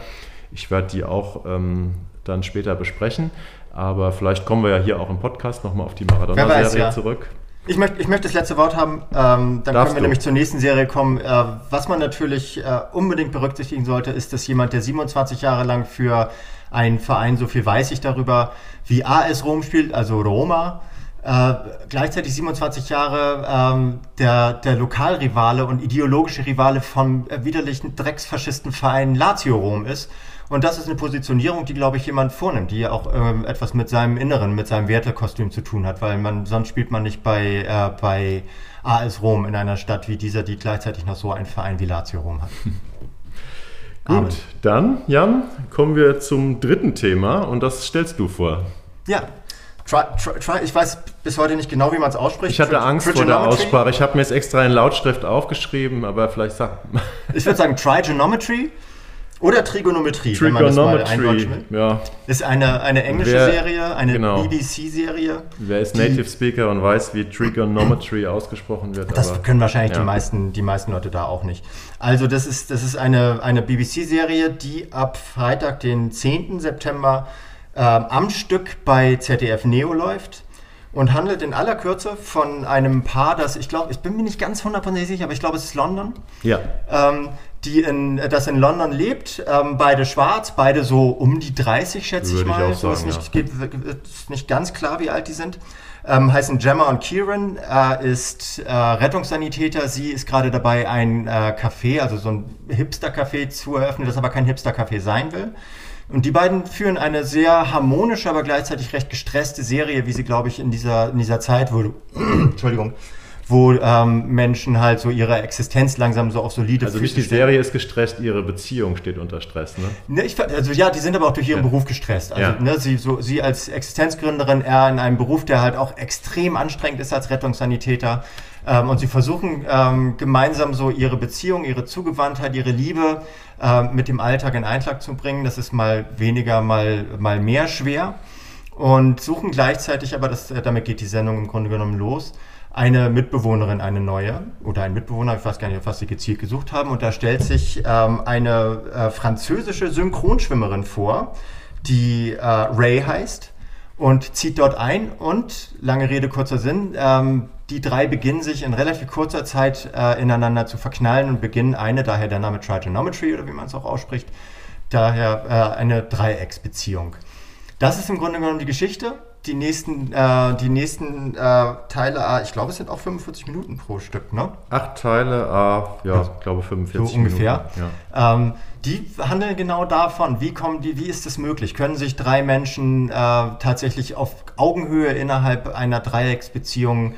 Ich werde die auch ähm, dann später besprechen. Aber vielleicht kommen wir ja hier auch im Podcast nochmal auf die Maradona-Serie ja. zurück. Ich möchte, ich möchte das letzte Wort haben. Ähm, dann Darfst können wir du. nämlich zur nächsten Serie kommen. Äh, was man natürlich äh, unbedingt berücksichtigen sollte, ist, dass jemand, der 27 Jahre lang für einen Verein, so viel weiß ich darüber, wie AS Rom spielt, also Roma, äh, gleichzeitig 27 Jahre ähm, der, der Lokalrivale und ideologische Rivale vom äh, widerlichen Drecksfaschistenverein Lazio Rom ist. Und das ist eine Positionierung, die, glaube ich, jemand vornimmt, die auch ähm, etwas mit seinem Inneren, mit seinem Wertekostüm zu tun hat, weil man sonst spielt man nicht bei, äh, bei AS Rom in einer Stadt wie dieser, die gleichzeitig noch so einen Verein wie Lazio Rom hat. Amen. Gut, dann, Jan, kommen wir zum dritten Thema und das stellst du vor. Ja, try, try, try, ich weiß bis heute nicht genau, wie man es ausspricht. Ich hatte Tri- Angst vor der? Aussprache. Ich habe mir es extra in Lautschrift aufgeschrieben, aber vielleicht sag. Ich würde sagen Trigonometry oder Trigonometrie, man Trigonometry. Ja, Ist eine, eine englische Wer- Serie, eine genau. BBC-Serie. wer ist Native Speaker und weiß, wie Trigonometry ausgesprochen wird. Das aber- können wahrscheinlich ja. die, meisten, die meisten Leute da auch nicht. Also das ist, das ist eine, eine BBC-Serie, die ab Freitag, den 10. September, am Stück bei ZDF Neo läuft. und handelt in aller Kürze von einem Paar, das ich glaube, ich bin mir nicht ganz hundertprozentig sicher, aber ich glaube, es ist London. Ja. Ähm, die in, das in London lebt, ähm, beide schwarz, beide so um die 30, schätze Würde ich mal. ich auch so ist sagen, nicht, ja. ist nicht ganz klar, wie alt die sind. Ähm, heißen Gemma und Kieran, äh, ist äh, Rettungssanitäter. Sie ist gerade dabei, ein äh, Café, also so ein Hipster-Café zu eröffnen, das aber kein Hipster-Café sein will. Und die beiden führen eine sehr harmonische, aber gleichzeitig recht gestresste Serie, wie sie, glaube ich, in dieser, in dieser Zeit, wo, Entschuldigung, wo ähm, Menschen halt so ihre Existenz langsam so auf solide Also nicht die stellen. Serie ist gestresst, ihre Beziehung steht unter Stress, ne? Ne, ich, also ja, die sind aber auch durch ihren Ja. Beruf gestresst. Also Ja. ne, sie, so, sie als Existenzgründerin, er in einem Beruf, der halt auch extrem anstrengend ist als Rettungssanitäter. Ähm, und sie versuchen ähm, gemeinsam so ihre Beziehung, ihre Zugewandtheit, ihre Liebe ähm, mit dem Alltag in Einklang zu bringen. Das ist mal weniger, mal, mal mehr schwer. Und suchen gleichzeitig, aber das, äh, damit geht die Sendung im Grunde genommen los, eine Mitbewohnerin, eine neue oder ein Mitbewohner, ich weiß gar nicht, was sie gezielt gesucht haben. Und da stellt sich ähm, eine äh, französische Synchronschwimmerin vor, die äh, Ray heißt und zieht dort ein. Und, lange Rede, kurzer Sinn, ähm, die drei beginnen sich in relativ kurzer Zeit äh, ineinander zu verknallen und beginnen eine, daher der Name Trigonometry oder wie man es auch ausspricht, daher äh, eine Dreiecksbeziehung. Das ist im Grunde genommen die Geschichte. Die nächsten, äh, die nächsten äh, Teile, äh, ich glaube, es sind auch 45 Minuten pro Stück, ne? Acht Teile, ah, ja, ich glaube 45 So ungefähr. Minuten. Ja. Ähm, die handeln genau davon, wie kommen die, wie ist es möglich? Können sich drei Menschen äh, tatsächlich auf Augenhöhe innerhalb einer Dreiecksbeziehung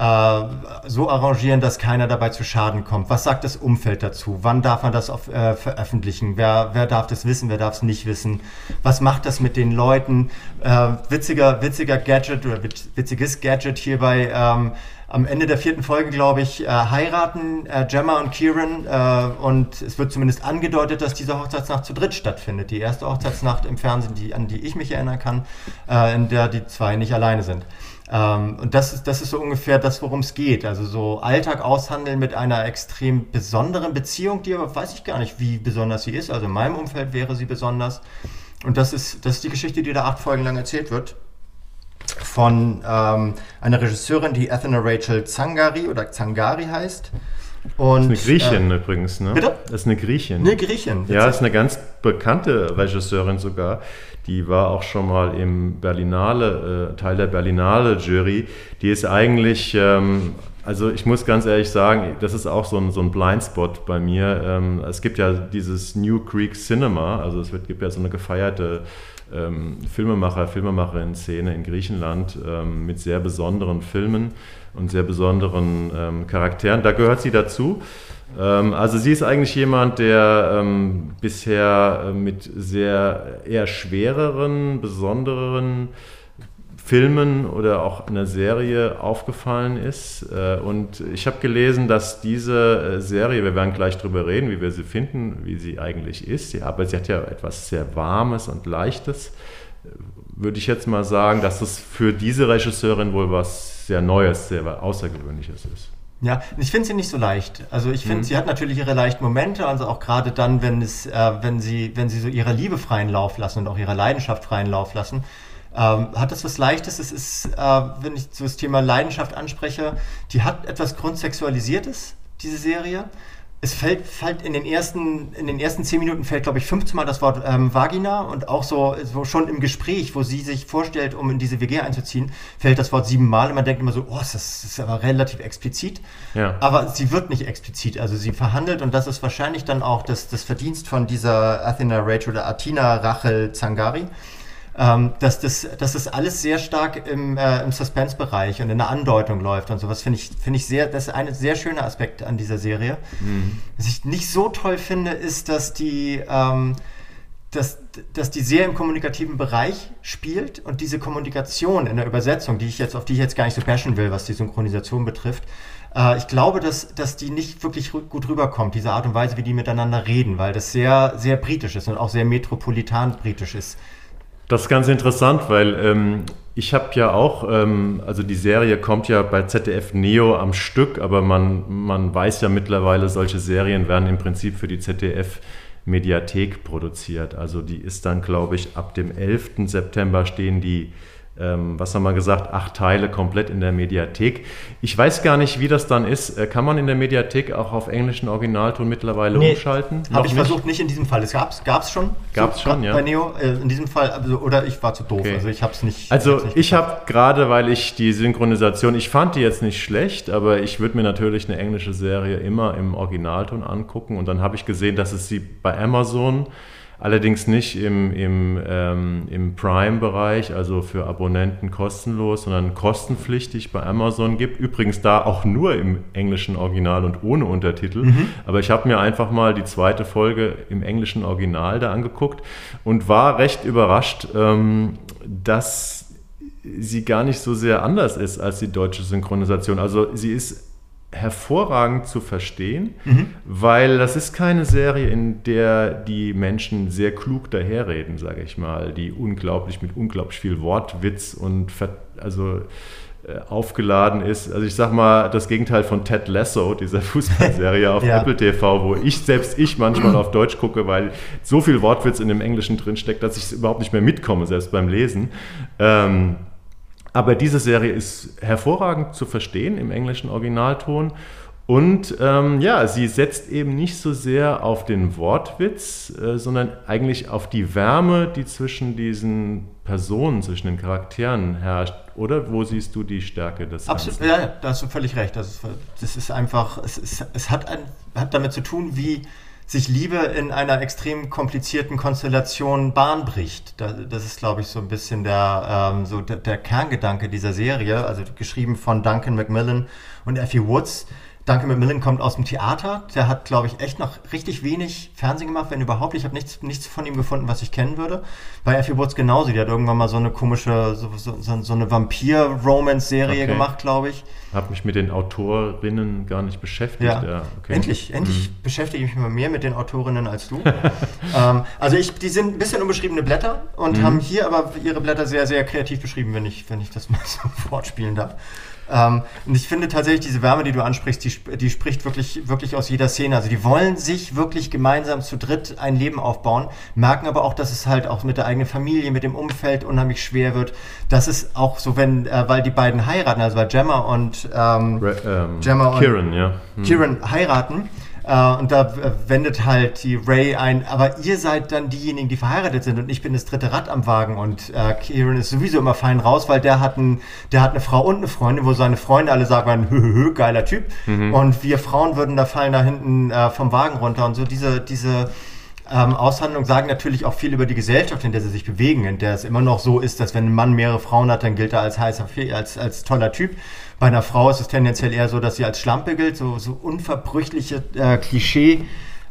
äh, so arrangieren, dass keiner dabei zu Schaden kommt? Was sagt das Umfeld dazu? Wann darf man das auf, äh, veröffentlichen? Wer, wer darf das wissen? Wer darf es nicht wissen? Was macht das mit den Leuten? Äh, witziger, witziger Gadget oder witz- witziges Gadget hierbei. Ähm, am Ende der vierten Folge, glaube ich, äh, heiraten äh, Gemma und Kieran äh, und es wird zumindest angedeutet, dass diese Hochzeitsnacht zu dritt stattfindet. Die erste Hochzeitsnacht im Fernsehen, die, an die ich mich erinnern kann, äh, in der die zwei nicht alleine sind. Ähm, und das ist, das ist so ungefähr das, worum es geht. Also so Alltag aushandeln mit einer extrem besonderen Beziehung, die aber weiß ich gar nicht, wie besonders sie ist. Also in meinem Umfeld wäre sie besonders. Und das ist, das ist die Geschichte, die da acht Folgen lang erzählt wird von ähm, einer Regisseurin, die Athena Rachel Zangari oder Zangari heißt. Und, Das ist eine Griechin übrigens, ne? bitte? Das ist eine Griechin. Äh, eine Griechin. Ja, ist eine ganz bekannte Regisseurin sogar. Die war auch schon mal im Berlinale, äh, Teil der Berlinale Jury. Die ist eigentlich, ähm, also ich muss ganz ehrlich sagen, das ist auch so ein, so ein Blindspot bei mir. Ähm, es gibt ja dieses New Greek Cinema, also es wird, gibt ja so eine gefeierte ähm, Filmemacher, Filmemacherin-Szene in Griechenland ähm, mit sehr besonderen Filmen und sehr besonderen ähm, Charakteren. Da gehört sie dazu. Ähm, also sie ist eigentlich jemand, der ähm, bisher äh, mit sehr eher schwereren, besondereren Filmen oder auch einer Serie aufgefallen ist. Äh, Und ich habe gelesen, dass diese äh, Serie, wir werden gleich drüber reden, wie wir sie finden, wie sie eigentlich ist, ja, aber sie hat ja etwas sehr Warmes und Leichtes. Äh, Würde ich jetzt mal sagen, dass es für diese Regisseurin wohl was sehr Neues, sehr Außergewöhnliches ist. Ja, ich finde sie nicht so leicht. Also ich finde, sie hat natürlich ihre leichten Momente, also auch gerade dann, wenn es, äh, wenn sie, wenn sie so ihrer Liebe freien Lauf lassen und auch ihrer Leidenschaft freien Lauf lassen, ähm, hat das was Leichtes. Es ist, äh, wenn ich so das Thema Leidenschaft anspreche, die hat etwas Grundsexualisiertes, diese Serie. Es fällt, fällt in den ersten, in den ersten zehn Minuten fällt, glaube ich, 15 Mal das Wort ähm, Vagina und auch so, so schon im Gespräch, wo sie sich vorstellt, um in diese WG einzuziehen, fällt das Wort sieben Mal und man denkt immer so, oh, das ist, aber relativ explizit. Ja. Aber sie wird nicht explizit, also sie verhandelt und das ist wahrscheinlich dann auch das, das Verdienst von dieser Athena Rachel oder Athena Rachel Zangari, ähm, dass, das, dass das alles sehr stark im, äh, im Suspense-Bereich und in der Andeutung läuft und sowas finde ich, finde ich sehr, das ist ein sehr schöner Aspekt an dieser Serie. Was ich nicht so toll finde, ist, dass die, ähm, dass, dass die sehr im kommunikativen Bereich spielt und diese Kommunikation in der Übersetzung, die ich jetzt, auf die ich jetzt gar nicht so bashen will, was die Synchronisation betrifft, äh, ich glaube, dass, dass die nicht wirklich gut rüberkommt, diese Art und Weise, wie die miteinander reden, weil das sehr, sehr britisch ist und auch sehr metropolitan britisch ist. Das ist ganz interessant, weil ähm, ich habe ja auch, ähm, also die Serie kommt ja bei ZDF Neo am Stück, aber man, man weiß ja mittlerweile, solche Serien werden im Prinzip für die ZDF Mediathek produziert. Also die ist dann, glaube ich, ab dem 11. September stehen die was haben wir gesagt, acht Teile komplett in der Mediathek. Ich weiß gar nicht, wie das dann ist. Äh, kann man in der Mediathek auch auf englischen Originalton mittlerweile nee, umschalten? Habe ich nicht? versucht, nicht in diesem Fall. Es gab es schon. Gab es so, schon, ja. Bei Neo, äh, in diesem Fall, also, oder ich war zu doof. Okay. Also ich habe es nicht. Also nicht ich habe gerade, weil ich die Synchronisation, ich fand die jetzt nicht schlecht, aber ich würde mir natürlich eine englische Serie immer im Originalton angucken und dann habe ich gesehen, dass es sie bei Amazon allerdings nicht im, im, ähm, im Prime-Bereich, also für Abonnenten kostenlos, sondern kostenpflichtig bei Amazon gibt. Übrigens da auch nur im englischen Original und ohne Untertitel. Mhm. Aber ich habe mir einfach mal die zweite Folge im englischen Original da angeguckt und war recht überrascht, ähm, dass sie gar nicht so sehr anders ist als die deutsche Synchronisation. Also sie ist hervorragend zu verstehen, mhm. weil das ist keine Serie, in der die Menschen sehr klug daherreden, sage ich mal, die unglaublich mit unglaublich viel Wortwitz und also äh, aufgeladen ist. Also ich sag mal das Gegenteil von Ted Lasso, dieser Fußballserie auf ja. Apple TV, wo ich selbst ich manchmal auf Deutsch gucke, weil so viel Wortwitz in dem Englischen drin steckt, dass ich überhaupt nicht mehr mitkomme, selbst beim Lesen. Ähm, aber diese Serie ist hervorragend zu verstehen im englischen Originalton. Und ähm, ja, sie setzt eben nicht so sehr auf den Wortwitz, äh, sondern eigentlich auf die Wärme, die zwischen diesen Personen, zwischen den Charakteren herrscht. Oder wo siehst du die Stärke des Absolut, ja, da hast du völlig recht. Das ist, das ist einfach, es, ist, es hat, ein, hat damit zu tun, wie sich Liebe in einer extrem komplizierten Konstellation Bahn bricht. Das ist, glaube ich, so ein bisschen der, ähm, so der, der Kerngedanke dieser Serie, also geschrieben von Duncan Macmillan und Effie Woods. Duncan Macmillan kommt aus dem Theater. Der hat, glaube ich, echt noch richtig wenig Fernsehen gemacht, wenn überhaupt. Ich habe nichts, nichts von ihm gefunden, was ich kennen würde. Bei Effie Woods genauso. Die hat irgendwann mal so eine komische, so, so, so eine Vampir-Romance-Serie okay. gemacht, glaube ich. Habe mich mit den Autorinnen gar nicht beschäftigt. Ja, ja okay. endlich, endlich mhm. beschäftige ich mich mal mehr mit den Autorinnen als du. ähm, also ich, die sind ein bisschen unbeschriebene Blätter und mhm. haben hier aber ihre Blätter sehr, sehr kreativ beschrieben, wenn ich, wenn ich das mal so fortspielen darf. Ähm, und ich finde tatsächlich diese Wärme, die du ansprichst, die, die spricht wirklich, wirklich aus jeder Szene. Also die wollen sich wirklich gemeinsam zu dritt ein Leben aufbauen, merken aber auch, dass es halt auch mit der eigenen Familie, mit dem Umfeld unheimlich schwer wird. Das ist auch so, wenn, äh, weil die beiden heiraten, also weil Gemma und, ähm, Re, ähm, Gemma und Kieran, ja. Hm. Kieran heiraten äh, und da wendet halt die Ray ein, aber ihr seid dann diejenigen, die verheiratet sind und ich bin das dritte Rad am Wagen und äh, Kieran ist sowieso immer fein raus, weil der hat, ein, der hat eine Frau und eine Freundin, wo seine Freunde alle sagen, hö, hö, hö, geiler Typ. Mhm. Und wir Frauen würden da fallen da hinten äh, vom Wagen runter und so diese, diese ähm, Aushandlungen sagen natürlich auch viel über die Gesellschaft, in der sie sich bewegen, in der es immer noch so ist, dass wenn ein Mann mehrere Frauen hat, dann gilt er als heißer, als, als toller Typ. Bei einer Frau ist es tendenziell eher so, dass sie als Schlampe gilt, so, so unverbrüchliche äh, Klischee,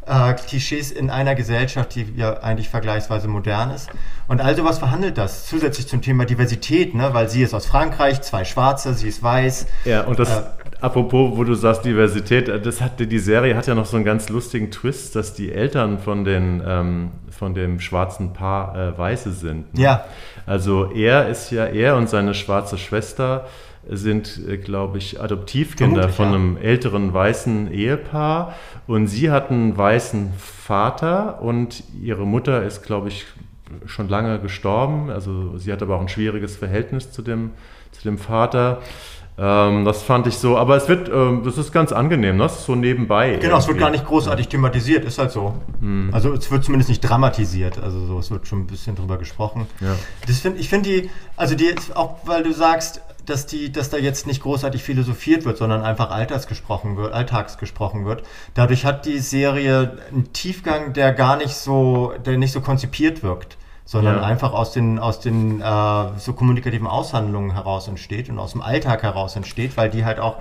äh, Klischees in einer Gesellschaft, die ja eigentlich vergleichsweise modern ist. Und all sowas verhandelt das. Zusätzlich zum Thema Diversität, ne? weil sie ist aus Frankreich, zwei Schwarze, sie ist weiß. Ja, und das, äh, apropos, wo du sagst Diversität, äh, das hat, die Serie hat ja noch so einen ganz lustigen Twist, dass die Eltern von, den, ähm, von dem schwarzen Paar äh, Weiße sind. Ne? Ja. Also er ist ja, er und seine schwarze Schwester sind, äh, glaube ich, Adoptivkinder von einem ja. älteren weißen Ehepaar. Und sie hat einen weißen Vater und ihre Mutter ist, glaube ich, schon lange gestorben. Also sie hat aber auch ein schwieriges Verhältnis zu dem, zu dem Vater. Ähm, das fand ich so, aber es wird, ähm, das ist ganz angenehm, ne? das ist so nebenbei. Genau, irgendwie. es wird gar nicht großartig thematisiert, ist halt so. Hm. Also es wird zumindest nicht dramatisiert, also so, es wird schon ein bisschen drüber gesprochen. Ja. Das find, ich finde die, also die, auch weil du sagst, dass, die, dass da jetzt nicht großartig philosophiert wird, sondern einfach alltagsgesprochen wird, alltagsgesprochen wird. Dadurch hat die Serie einen Tiefgang, der gar nicht so, der nicht so konzipiert wirkt, sondern ja. einfach aus den, aus den äh, so kommunikativen Aushandlungen heraus entsteht und aus dem Alltag heraus entsteht, weil die halt auch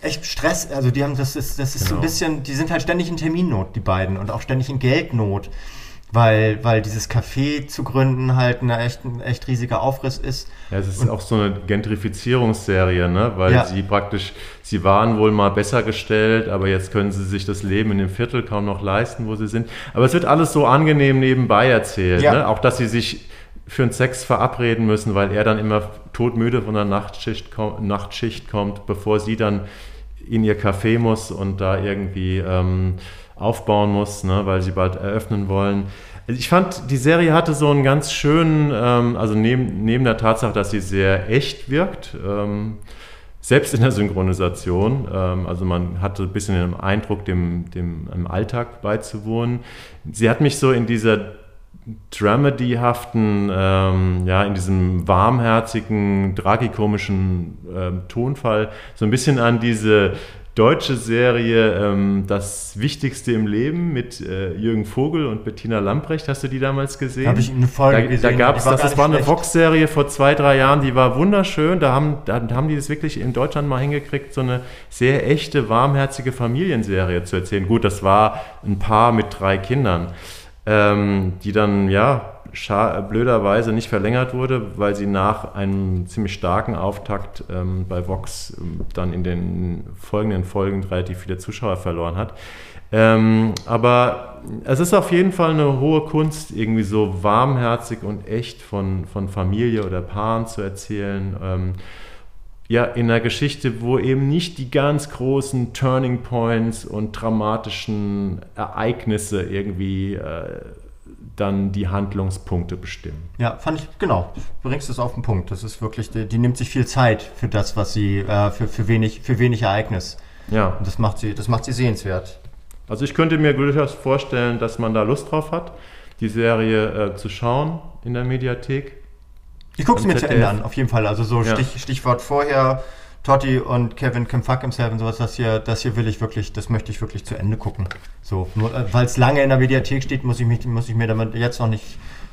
echt Stress, also die haben das ist, das ist genau. so ein genau. bisschen, die sind halt ständig in Terminnot, die beiden, und auch ständig in Geldnot weil, weil dieses Café zu gründen halt eine echt, ein echt riesiger Aufriss ist. Ja, es ist und auch so eine Gentrifizierungsserie, ne? weil ja. sie praktisch, sie waren wohl mal besser gestellt, aber jetzt können sie sich das Leben in dem Viertel kaum noch leisten, wo sie sind. Aber es wird alles so angenehm nebenbei erzählt, ja. ne? auch dass sie sich für einen Sex verabreden müssen, weil er dann immer todmüde von der Nachtschicht, Nachtschicht kommt, bevor sie dann in ihr Café muss und da irgendwie... Ähm, aufbauen muss, ne, weil sie bald eröffnen wollen. Ich fand, die Serie hatte so einen ganz schönen, ähm, also neben, neben der Tatsache, dass sie sehr echt wirkt, ähm, selbst in der Synchronisation, ähm, also man hatte ein bisschen den Eindruck, dem, dem im Alltag beizuwohnen. Sie hat mich so in dieser Dramedy-haften, ähm, ja, in diesem warmherzigen, tragikomischen ähm, Tonfall so ein bisschen an diese deutsche Serie ähm, Das Wichtigste im Leben mit äh, Jürgen Vogel und Bettina Lamprecht. Hast du die damals gesehen? Habe ich eine Folge da, gesehen. Da gab es, das, das war eine Vox-Serie vor zwei, drei Jahren, die war wunderschön. Da haben, da haben die das wirklich in Deutschland mal hingekriegt, so eine sehr echte, warmherzige Familienserie zu erzählen. Gut, das war ein Paar mit drei Kindern, ähm, die dann, ja, blöderweise nicht verlängert wurde, weil sie nach einem ziemlich starken Auftakt ähm, bei Vox ähm, dann in den folgenden Folgen relativ viele Zuschauer verloren hat. Ähm, aber es ist auf jeden Fall eine hohe Kunst, irgendwie so warmherzig und echt von, von Familie oder Paaren zu erzählen. Ähm, ja, in einer Geschichte, wo eben nicht die ganz großen Turning Points und dramatischen Ereignisse irgendwie äh, dann die Handlungspunkte bestimmen. Ja, fand ich, genau, du bringst es auf den Punkt. Das ist wirklich, die, die nimmt sich viel Zeit für das, was sie, äh, für, für, wenig, für wenig Ereignis. Ja. Und das macht sie, das macht sie sehenswert. Also ich könnte mir durchaus vorstellen, dass man da Lust drauf hat, die Serie äh, zu schauen in der Mediathek. Ich gucke es mir zu Ende an, auf jeden Fall. Also so ja. Stich, Stichwort vorher, Totti und Kevin Kim Fuck himself und sowas, das hier, das hier will ich wirklich, das möchte ich wirklich zu Ende gucken. So, äh, weil es lange in der Mediathek steht, muss ich, mich, muss ich mir damit jetzt noch nicht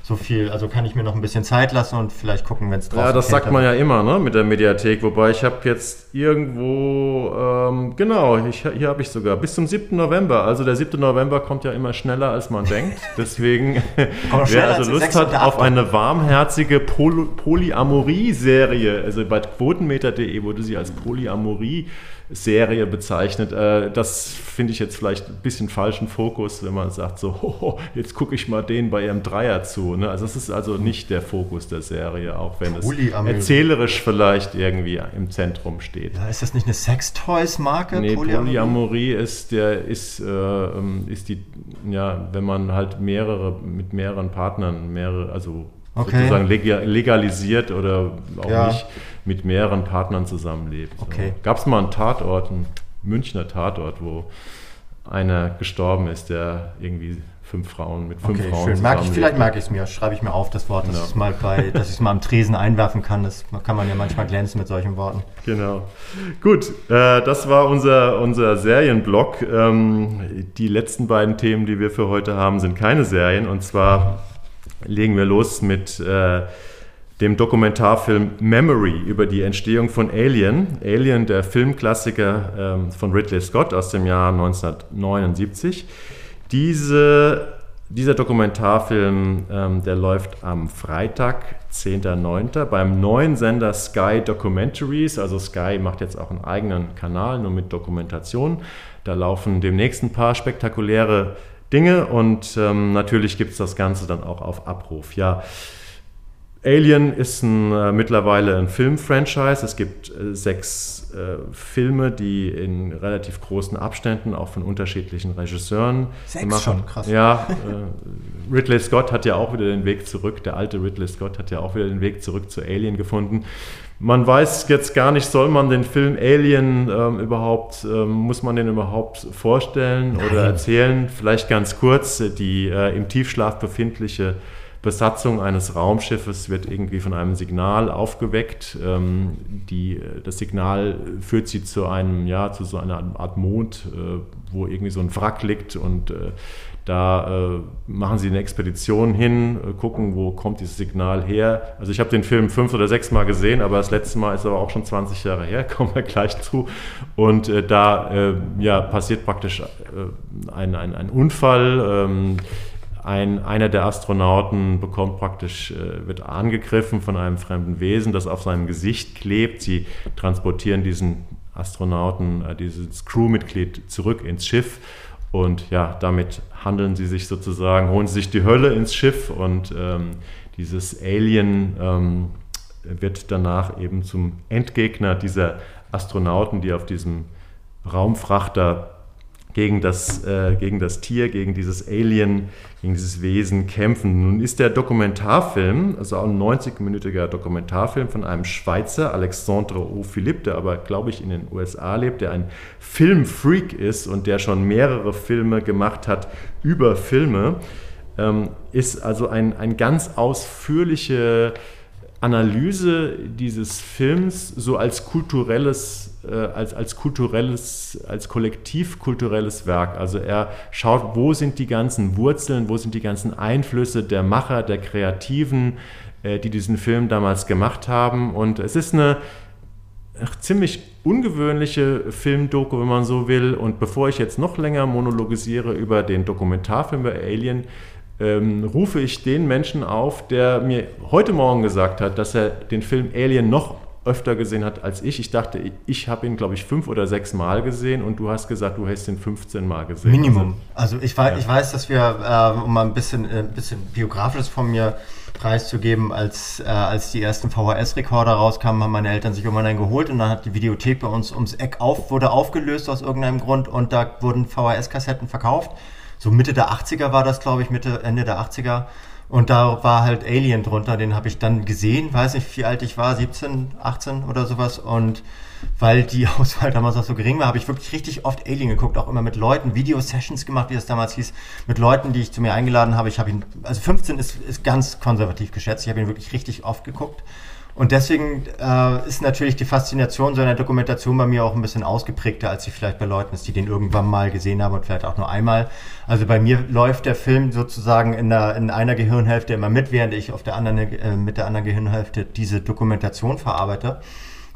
so viel, also kann ich mir noch ein bisschen Zeit lassen und vielleicht gucken, wenn es draußen ist. Ja, das sagt man ja immer, ne, mit der Mediathek. Wobei ich habe jetzt irgendwo, ähm, genau, ich, hier habe ich sogar bis zum 7. November. Also der 7. November kommt ja immer schneller, als man denkt. Deswegen, wer also Lust hat auf eine warmherzige Poly Polyamorie-Serie, also bei quotenmeter.de wurde sie als Polyamorie Serie bezeichnet. Äh, das finde ich jetzt vielleicht ein bisschen falschen Fokus, wenn man sagt, so, hoho, jetzt gucke ich mal den bei ihrem Dreier zu. Ne? Also es ist also nicht der Fokus der Serie, auch wenn es erzählerisch vielleicht irgendwie im Zentrum steht. Ja, ist das nicht eine Sextoys-Marke? Nee, Polyamorie, Polyamorie ist, der, ist, äh, ähm, ist die, ja, wenn man halt mehrere, mit mehreren Partnern, mehrere, also okay. sozusagen legalisiert oder auch ja. nicht mit mehreren Partnern zusammenlebt. Okay. So. Gab es mal einen Tatort, einen Münchner Tatort, wo einer gestorben ist, der irgendwie fünf Frauen mit fünf okay, Frauen schön. Mag ich, Vielleicht mag ich es mir, schreibe ich mir auf das Wort, dass genau. ich mal bei, dass ich es mal am Tresen einwerfen kann. Das kann man ja manchmal glänzen mit solchen Worten. Genau. Gut, äh, das war unser, unser Serienblock. Ähm, die letzten beiden Themen, die wir für heute haben, sind keine Serien. Und zwar legen wir los mit äh, dem Dokumentarfilm Memory über die Entstehung von Alien. Alien, der Filmklassiker ähm, von Ridley Scott aus dem Jahr 1979. Diese, dieser Dokumentarfilm, ähm, der läuft am Freitag, 10.09. beim neuen Sender Sky Documentaries. Also Sky macht jetzt auch einen eigenen Kanal, nur mit Dokumentation. Da laufen demnächst ein paar spektakuläre Dinge und ähm, natürlich gibt es das Ganze dann auch auf Abruf. Ja, Alien ist ein, äh, mittlerweile ein Filmfranchise. Es gibt äh, sechs äh, Filme, die in relativ großen Abständen auch von unterschiedlichen Regisseuren sechs gemacht schon, krass. Ja, äh, Ridley Scott hat ja auch wieder den Weg zurück, der alte Ridley Scott hat ja auch wieder den Weg zurück zu Alien gefunden. Man weiß jetzt gar nicht, soll man den Film Alien ähm, überhaupt, ähm, muss man den überhaupt vorstellen Nein. oder erzählen? Vielleicht ganz kurz, die äh, im Tiefschlaf befindliche Besatzung eines Raumschiffes wird irgendwie von einem Signal aufgeweckt. Ähm, die, das Signal führt sie zu einem, ja, zu so einer Art Mond, äh, wo irgendwie so ein Wrack liegt und äh, da äh, machen sie eine Expedition hin, äh, gucken, wo kommt dieses Signal her. Also ich habe den Film fünf oder sechs Mal gesehen, aber das letzte Mal ist aber auch schon 20 Jahre her, kommen wir gleich zu. Und äh, da äh, ja, passiert praktisch äh, ein, ein, ein Unfall. Ähm, ein, einer der Astronauten bekommt praktisch, äh, wird angegriffen von einem fremden Wesen, das auf seinem Gesicht klebt. Sie transportieren diesen Astronauten, äh, dieses Crewmitglied zurück ins Schiff und ja, damit handeln sie sich sozusagen, holen sie sich die Hölle ins Schiff und ähm, dieses Alien ähm, wird danach eben zum Endgegner dieser Astronauten, die auf diesem Raumfrachter gegen das, äh, gegen das Tier, gegen dieses Alien, gegen dieses Wesen kämpfen. Nun ist der Dokumentarfilm, also ein 90-minütiger Dokumentarfilm von einem Schweizer, Alexandre O. Philippe, der aber, glaube ich, in den USA lebt, der ein Filmfreak ist und der schon mehrere Filme gemacht hat über Filme, ähm, ist also ein, ein ganz ausführliche Analyse dieses Films so als kulturelles, als, als kulturelles, als kollektivkulturelles Werk. Also er schaut, wo sind die ganzen Wurzeln, wo sind die ganzen Einflüsse der Macher, der Kreativen, äh, die diesen Film damals gemacht haben. Und es ist eine ziemlich ungewöhnliche Filmdoku, wenn man so will. Und bevor ich jetzt noch länger monologisiere über den Dokumentarfilm über Alien, ähm, rufe ich den Menschen auf, der mir heute Morgen gesagt hat, dass er den Film Alien noch öfter gesehen hat als ich. Ich dachte, ich habe ihn, glaube ich, fünf oder sechs Mal gesehen und du hast gesagt, du hast ihn 15 Mal gesehen. Minimum. Also ich, weiß, ja. ich weiß, dass wir, äh, um mal ein bisschen, äh, ein bisschen biografisches von mir preiszugeben, als, äh, als die ersten VHS-Rekorder rauskamen, haben meine Eltern sich irgendwann einen geholt und dann hat die Videothek bei uns ums Eck auf, wurde aufgelöst aus irgendeinem Grund und da wurden VHS-Kassetten verkauft so Mitte der 80er war das, glaube ich, Mitte, Ende der 80er. Und da war halt Alien drunter, den habe ich dann gesehen, weiß nicht, wie alt ich war, 17, 18 oder sowas. Und weil die Auswahl damals auch so gering war, habe ich wirklich richtig oft Alien geguckt, auch immer mit Leuten, Video-Sessions gemacht, wie es damals hieß, mit Leuten, die ich zu mir eingeladen habe. Ich habe ihn, also 15 ist, ist ganz konservativ geschätzt, ich habe ihn wirklich richtig oft geguckt. Und deswegen äh, ist natürlich die Faszination so einer Dokumentation bei mir auch ein bisschen ausgeprägter, als sie vielleicht bei Leuten ist, die den irgendwann mal gesehen haben und vielleicht auch nur einmal. Also bei mir läuft der Film sozusagen in, der, in einer Gehirnhälfte immer mit, während ich auf der anderen, äh, mit der anderen Gehirnhälfte diese Dokumentation verarbeite.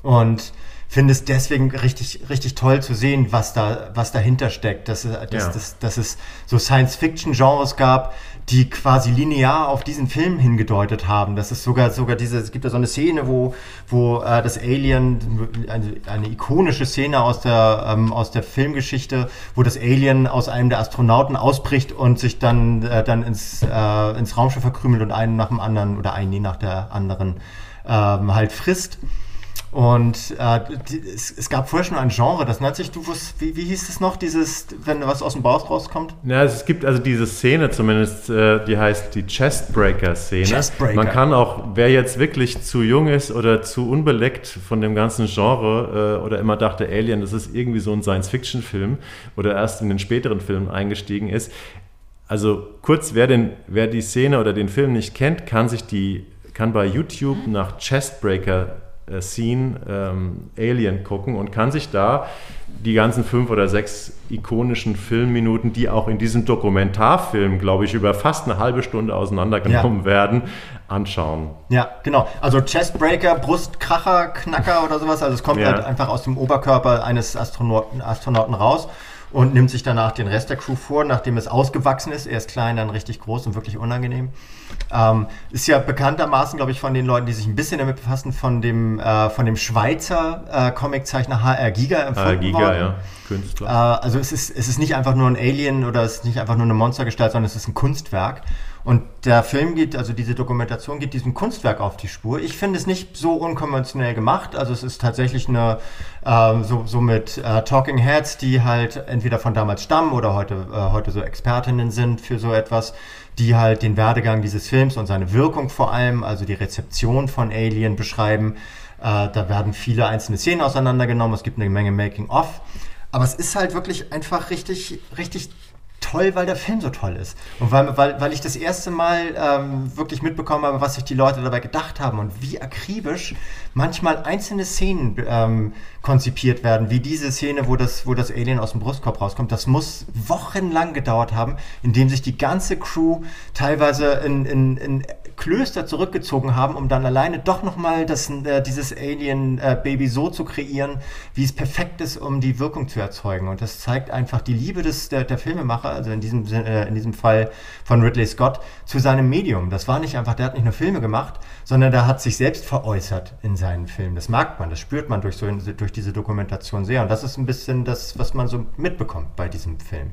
Und finde es deswegen richtig, richtig toll zu sehen, was da, was dahinter steckt. Dass, dass, ja. dass, dass es so Science-Fiction-Genres gab, die quasi linear auf diesen Film hingedeutet haben. Das ist sogar, sogar diese, es gibt da so eine Szene, wo, wo äh, das Alien, eine, eine ikonische Szene aus der, ähm, aus der Filmgeschichte, wo das Alien aus einem der Astronauten ausbricht und sich dann, äh, dann ins, äh, ins Raumschiff verkrümelt und einen nach dem anderen oder einen nach der anderen ähm, halt frisst. Und äh, die, es, es, gab vorher schon ein Genre, das nennt sich, du wusst, wie, wie hieß es noch, dieses, wenn was aus dem Bauch rauskommt? Ja, es gibt also diese Szene zumindest, äh, die heißt die Chestbreaker-Szene. Chestbreaker. Man kann auch, wer jetzt wirklich zu jung ist oder zu unbeleckt von dem ganzen Genre äh, oder immer dachte, Alien, das ist irgendwie so ein Science-Fiction-Film oder erst in den späteren Filmen eingestiegen ist. Also kurz, wer, den, wer die Szene oder den Film nicht kennt, kann sich die, kann bei YouTube nach Chestbreaker äh, Scene ähm, Alien gucken und kann sich da die ganzen fünf oder sechs ikonischen Filmminuten, die auch in diesem Dokumentarfilm, glaube ich, über fast eine halbe Stunde auseinandergenommen ja. werden, anschauen. Ja, genau. Also Chestbreaker, Brustkracher, Knacker oder sowas. Also es kommt ja. halt einfach aus dem Oberkörper eines Astronauten, Astronauten raus und nimmt sich danach den Rest der Crew vor, nachdem es ausgewachsen ist. Er ist klein, dann richtig groß und wirklich unangenehm. Ähm, ist ja bekanntermaßen, glaube ich, von den Leuten, die sich ein bisschen damit befassen, von dem, äh, von dem Schweizer äh, Comiczeichner HR Giga empfunden HR Giga, worden. ja, Künstler. Äh, also es ist, es ist nicht einfach nur ein Alien oder es ist nicht einfach nur eine Monstergestalt, sondern es ist ein Kunstwerk. Und der Film geht, also diese Dokumentation geht diesem Kunstwerk auf die Spur. Ich finde es nicht so unkonventionell gemacht. Also es ist tatsächlich eine, äh, so, so mit äh, Talking Heads, die halt entweder von damals stammen oder heute, äh, heute so Expertinnen sind für so etwas, die halt den Werdegang dieses Films und seine Wirkung vor allem, also die Rezeption von Alien beschreiben. Äh, da werden viele einzelne Szenen auseinandergenommen. Es gibt eine Menge Making-of. Aber es ist halt wirklich einfach richtig, richtig toll, weil der Film so toll ist. Und weil, weil, weil ich das erste Mal ähm, wirklich mitbekommen habe, was sich die Leute dabei gedacht haben und wie akribisch manchmal einzelne Szenen ähm, konzipiert werden, wie diese Szene, wo das, wo das Alien aus dem Brustkorb rauskommt. Das muss wochenlang gedauert haben, indem sich die ganze Crew teilweise in, in, in Klöster zurückgezogen haben, um dann alleine doch nochmal äh, dieses Alien-Baby äh, so zu kreieren, wie es perfekt ist, um die Wirkung zu erzeugen. Und das zeigt einfach die Liebe des, der, der Filmemacher, also in diesem, äh, in diesem Fall von Ridley Scott, zu seinem Medium. Das war nicht einfach, der hat nicht nur Filme gemacht, sondern der hat sich selbst veräußert in seinen Filmen. Das merkt man, das spürt man durch, so, durch diese Dokumentation sehr. Und das ist ein bisschen das, was man so mitbekommt bei diesem Film.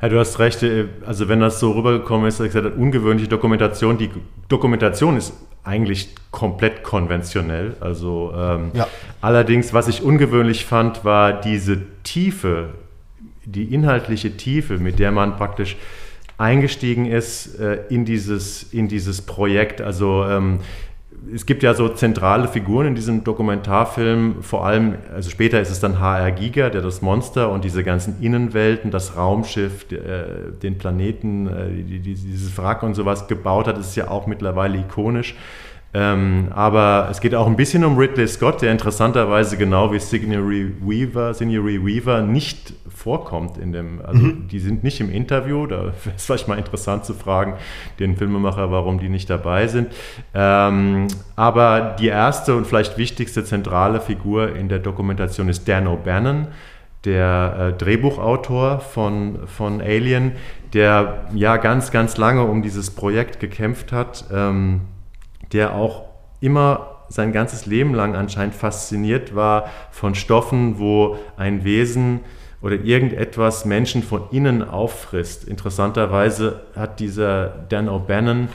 Ja, du hast recht. Äh, also wenn das so rübergekommen ist, ich gesagt, ungewöhnliche Dokumentation. Die Dokumentation ist eigentlich komplett konventionell. Also ähm, ja. allerdings, was ich ungewöhnlich fand, war diese Tiefe, die inhaltliche Tiefe, mit der man praktisch eingestiegen ist äh, in, dieses, in dieses Projekt. Also ähm, es gibt ja so zentrale Figuren in diesem Dokumentarfilm, vor allem, also später ist es dann HR Giga, der das Monster und diese ganzen Innenwelten, das Raumschiff, äh, den Planeten, äh, die, die, dieses Wrack und sowas gebaut hat, das ist ja auch mittlerweile ikonisch. Ähm, aber es geht auch ein bisschen um Ridley Scott, der interessanterweise genau wie Signori Weaver, Signori Weaver nicht vorkommt in dem, also mhm. die sind nicht im Interview, da wäre es vielleicht mal interessant zu fragen, den Filmemacher, warum die nicht dabei sind. Ähm, aber die erste und vielleicht wichtigste zentrale Figur in der Dokumentation ist Dan O'Bannon, der äh, Drehbuchautor von, von Alien, der ja ganz, ganz lange um dieses Projekt gekämpft hat. Ähm, der auch immer sein ganzes Leben lang anscheinend fasziniert war von Stoffen, wo ein Wesen oder irgendetwas Menschen von innen auffrisst. Interessanterweise hat dieser Dan O'Bannon,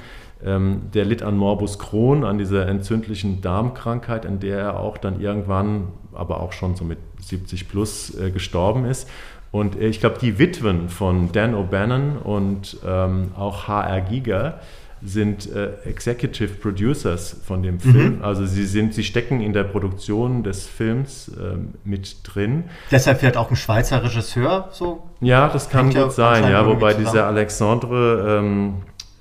ähm, der litt an Morbus Crohn, an dieser entzündlichen Darmkrankheit, an der er auch dann irgendwann, aber auch schon so mit 70 plus äh, gestorben ist. Und ich glaube, die Witwen von Dan O'Bannon und ähm, auch H.R. Giger, sind äh, Executive Producers von dem Film. Mhm. Also sie sind, sie stecken in der Produktion des Films äh, mit drin. Deshalb wird auch ein Schweizer Regisseur so. Ja, das kann gut ja sein, ja, wobei dieser Alexandre ähm,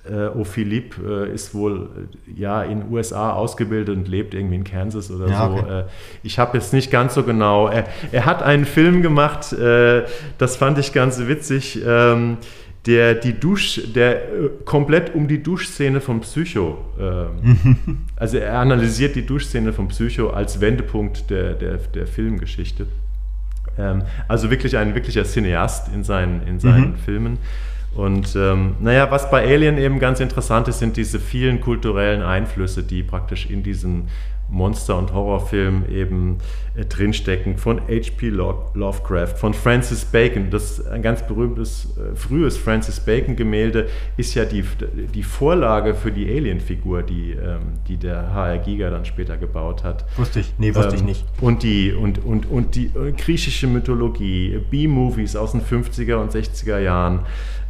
äh, O'Philippe äh, ist wohl äh, ja in USA ausgebildet und lebt irgendwie in Kansas oder ja, so. Okay. Äh, ich habe jetzt nicht ganz so genau. Er, er hat einen Film gemacht, äh, das fand ich ganz witzig. Ähm, der die Dusch, der äh, komplett um die Duschszene von Psycho, ähm, also er analysiert die Duschszene von Psycho als Wendepunkt der, der, der Filmgeschichte. Ähm, also wirklich ein wirklicher Cineast in seinen, in seinen mhm. Filmen. Und ähm, naja, was bei Alien eben ganz interessant ist, sind diese vielen kulturellen Einflüsse, die praktisch in diesen Monster- und Horrorfilm eben äh, drinstecken, von H.P. Lovecraft, von Francis Bacon. Das ein ganz berühmtes, äh, frühes Francis Bacon-Gemälde ist ja die, die Vorlage für die Alien-Figur, die, ähm, die der H.R. Giger dann später gebaut hat. Wusste ich, nee, wusste ähm, ich nicht. Und die, und, und, und die äh, griechische Mythologie, B-Movies aus den 50er und 60er Jahren.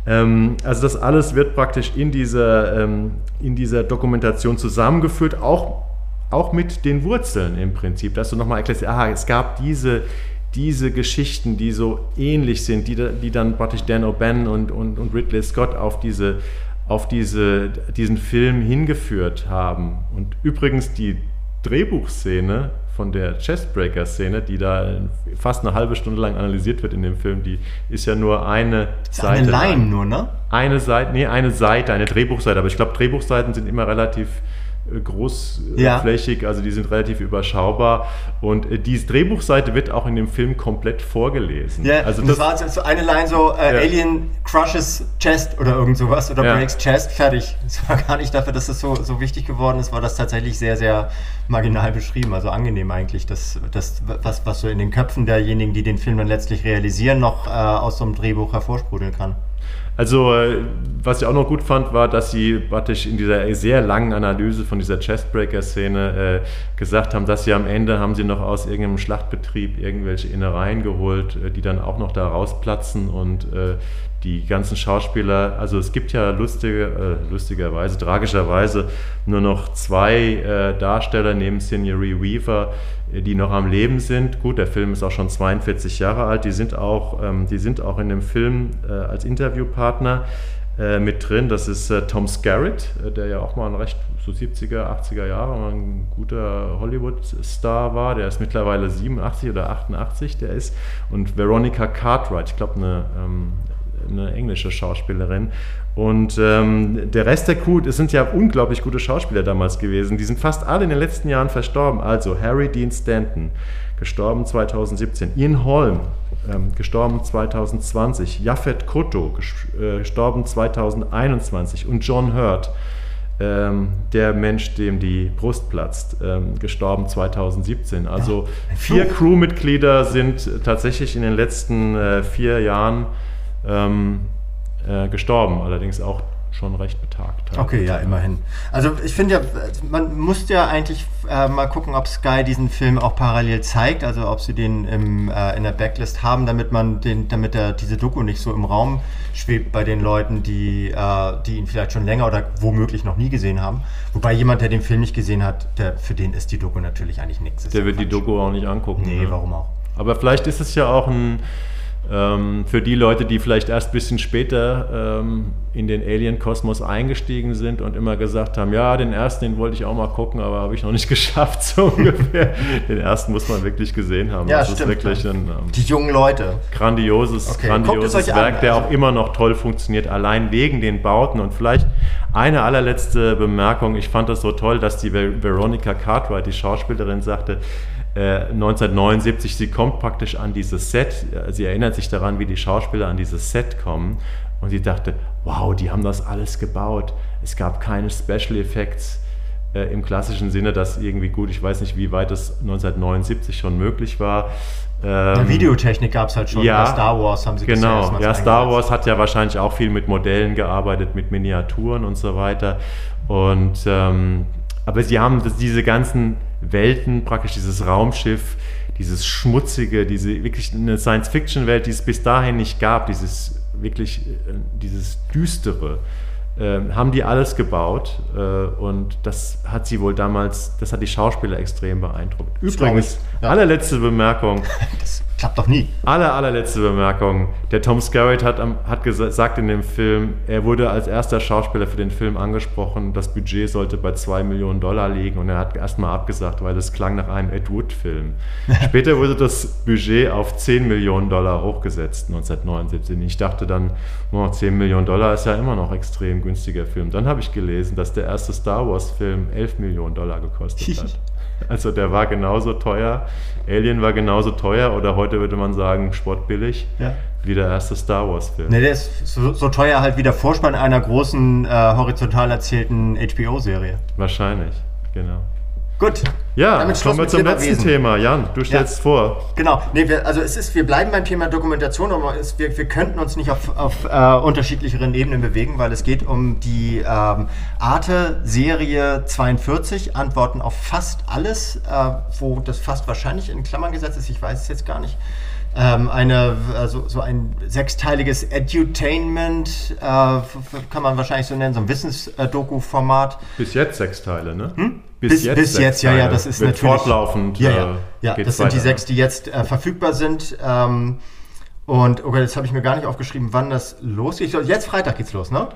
Ähm, also das alles wird praktisch in dieser, ähm, in dieser Dokumentation zusammengeführt, auch auch mit den Wurzeln im Prinzip, dass du nochmal erklärst, aha, es gab diese, diese Geschichten, die so ähnlich sind, die, die dann praktisch Dan O'Bannon und, und, und Ridley Scott auf, diese, auf diese, diesen Film hingeführt haben. Und übrigens die Drehbuchszene von der Chestbreaker-Szene, die da fast eine halbe Stunde lang analysiert wird in dem Film, die ist ja nur eine ist Seite. Eine Line nur, ne? Eine Seite, nee, eine Seite, eine Drehbuchseite. Aber ich glaube, Drehbuchseiten sind immer relativ großflächig, ja. also die sind relativ überschaubar. Und äh, diese Drehbuchseite wird auch in dem Film komplett vorgelesen. Ja, also das, das war so eine Line so, äh, ja. Alien crushes chest oder irgend sowas oder ja. breaks chest, fertig. Es war gar nicht dafür, dass das so, so wichtig geworden ist, war das tatsächlich sehr, sehr marginal beschrieben, also angenehm eigentlich, dass das, was, was so in den Köpfen derjenigen, die den Film dann letztlich realisieren, noch äh, aus so einem Drehbuch hervorsprudeln kann. Also, äh, was ich auch noch gut fand, war, dass sie praktisch in dieser sehr langen Analyse von dieser Chestbreaker-Szene äh, gesagt haben, dass sie am Ende haben sie noch aus irgendeinem Schlachtbetrieb irgendwelche Innereien geholt, äh, die dann auch noch da rausplatzen und äh, die ganzen Schauspieler, also es gibt ja lustige, äh, lustigerweise, tragischerweise nur noch zwei äh, Darsteller neben Signori Weaver, die noch am Leben sind. Gut, der Film ist auch schon 42 Jahre alt, die sind auch, ähm, die sind auch in dem Film äh, als Interviewpartner äh, mit drin. Das ist äh, Tom Skerritt, der ja auch mal ein recht so 70er, 80er Jahre mal ein guter Hollywood-Star war. Der ist mittlerweile 87 oder 88, der ist. Und Veronica Cartwright, ich glaube eine ähm, eine englische Schauspielerin. Und ähm, der Rest der Crew, es sind ja unglaublich gute Schauspieler damals gewesen. Die sind fast alle in den letzten Jahren verstorben. Also Harry Dean Stanton, gestorben 2017. Ian Holm, ähm, gestorben 2020. Jaffet Koto, äh, gestorben 2021. Und John Hurt, ähm, der Mensch, dem die Brust platzt, ähm, gestorben 2017. Also ja. vier Crewmitglieder sind tatsächlich in den letzten äh, vier Jahren ähm, äh, gestorben. Allerdings auch schon recht betagt. Okay, ja, immerhin. Also ich finde ja, man muss ja eigentlich äh, mal gucken, ob Sky diesen Film auch parallel zeigt, also ob sie den im, äh, in der Backlist haben, damit man den, damit er diese Doku nicht so im Raum schwebt bei den Leuten, die, äh, die ihn vielleicht schon länger oder womöglich noch nie gesehen haben. Wobei jemand, der den Film nicht gesehen hat, der, für den ist die Doku natürlich eigentlich nichts. Der wird die Doku auch nicht angucken. Nee, ne? warum auch? Aber vielleicht ist es ja auch ein ähm, für die Leute, die vielleicht erst ein bisschen später ähm, in den Alien-Kosmos eingestiegen sind und immer gesagt haben, ja, den ersten, den wollte ich auch mal gucken, aber habe ich noch nicht geschafft, so ungefähr. den ersten muss man wirklich gesehen haben. Ja, das stimmt. ist wirklich ein ähm, die jungen Leute. grandioses, okay. grandioses Werk, an, der also. auch immer noch toll funktioniert, allein wegen den Bauten. Und vielleicht eine allerletzte Bemerkung, ich fand das so toll, dass die Veronica Cartwright, die Schauspielerin, sagte, 1979, äh, sie kommt praktisch an dieses Set, äh, sie erinnert sich daran, wie die Schauspieler an dieses Set kommen und sie dachte, wow, die haben das alles gebaut. Es gab keine Special Effects äh, im klassischen Sinne, dass irgendwie gut, ich weiß nicht, wie weit das 1979 schon möglich war. Ähm, Videotechnik gab es halt schon. Ja, Bei Star Wars haben sie Genau, ja, Star Wars hat ja wahrscheinlich auch viel mit Modellen gearbeitet, mit Miniaturen und so weiter. Und ähm, aber sie haben das, diese ganzen Welten, praktisch dieses Raumschiff, dieses schmutzige, diese wirklich eine Science-Fiction-Welt, die es bis dahin nicht gab, dieses wirklich, äh, dieses düstere, äh, haben die alles gebaut äh, und das hat sie wohl damals, das hat die Schauspieler extrem beeindruckt. Übrigens, ja. allerletzte Bemerkung. Das klappt doch nie. Aller, allerletzte Bemerkung. Der Tom Skerritt hat, hat gesagt in dem Film, er wurde als erster Schauspieler für den Film angesprochen, das Budget sollte bei 2 Millionen Dollar liegen und er hat erstmal abgesagt, weil es klang nach einem Ed Wood-Film. Später wurde das Budget auf 10 Millionen Dollar hochgesetzt, 1979. Ich dachte dann, oh, 10 Millionen Dollar ist ja immer noch extrem günstiger Film. Dann habe ich gelesen, dass der erste Star Wars-Film 11 Millionen Dollar gekostet hat. Also der war genauso teuer. Alien war genauso teuer oder heute würde man sagen sportbillig ja. wie der erste Star Wars-Film. Ne, der ist so, so, teuer halt wie der Vorspann einer großen äh, horizontal erzählten HBO-Serie. Wahrscheinlich, genau. Gut. Ja, Damit kommen wir zum letzten Wesen. Thema. Jan, du stellst ja. vor. Genau. Nee, wir, also es ist, wir bleiben beim Thema Dokumentation, aber es, wir, wir könnten uns nicht auf, auf äh, unterschiedlicheren Ebenen bewegen, weil es geht um die ähm, Arte-Serie 42, Antworten auf fast alles, äh, wo das fast wahrscheinlich in Klammern gesetzt ist, ich weiß es jetzt gar nicht. Ähm, eine, also so ein sechsteiliges Edutainment, äh, kann man wahrscheinlich so nennen, so ein Wissensdoku-Format. Bis jetzt sechs Teile, ne? Hm? Bis, bis, jetzt, bis jetzt ja, ja, das ist natürlich fortlaufend. Ja, ja, äh, ja das sind weiter. die sechs, die jetzt äh, verfügbar sind. Ähm, und okay, jetzt habe ich mir gar nicht aufgeschrieben, wann das losgeht. Jetzt Freitag geht's los, ne?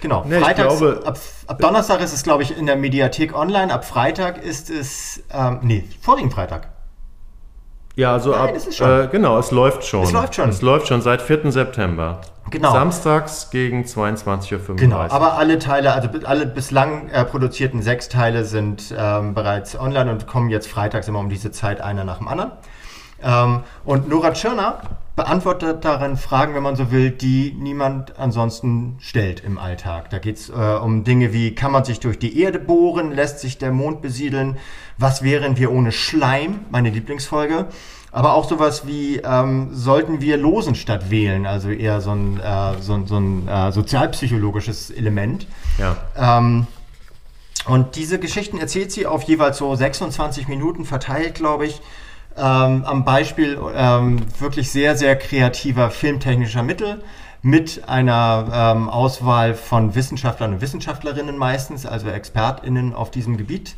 Genau. Nee, Freitags, glaube, ab, ab, Donnerstag ist es, glaube ich, in der Mediathek online. Ab Freitag ist es, ähm, nee, vorigen Freitag. Ja, also Nein, ab, äh, genau, es läuft schon. Es läuft schon. Es läuft schon seit 4. September. Genau. Samstags gegen 22.35 Uhr. Genau, aber alle Teile, also alle bislang äh, produzierten sechs Teile sind ähm, bereits online und kommen jetzt freitags immer um diese Zeit einer nach dem anderen. Ähm, und Nora Tschirner beantwortet darin Fragen, wenn man so will, die niemand ansonsten stellt im Alltag. Da geht es äh, um Dinge wie, kann man sich durch die Erde bohren, lässt sich der Mond besiedeln, was wären wir ohne Schleim, meine Lieblingsfolge. Aber auch sowas wie, ähm, sollten wir losen statt wählen, also eher so ein, äh, so, so ein äh, sozialpsychologisches Element. Ja. Ähm, und diese Geschichten erzählt sie auf jeweils so 26 Minuten verteilt, glaube ich ähm, am Beispiel ähm, wirklich sehr, sehr kreativer filmtechnischer Mittel mit einer ähm, Auswahl von Wissenschaftlern und Wissenschaftlerinnen meistens, also ExpertInnen auf diesem Gebiet.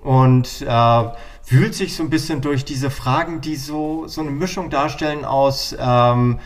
Und äh, wühlt sich so ein bisschen durch diese Fragen, die so, so eine Mischung darstellen aus, ähm,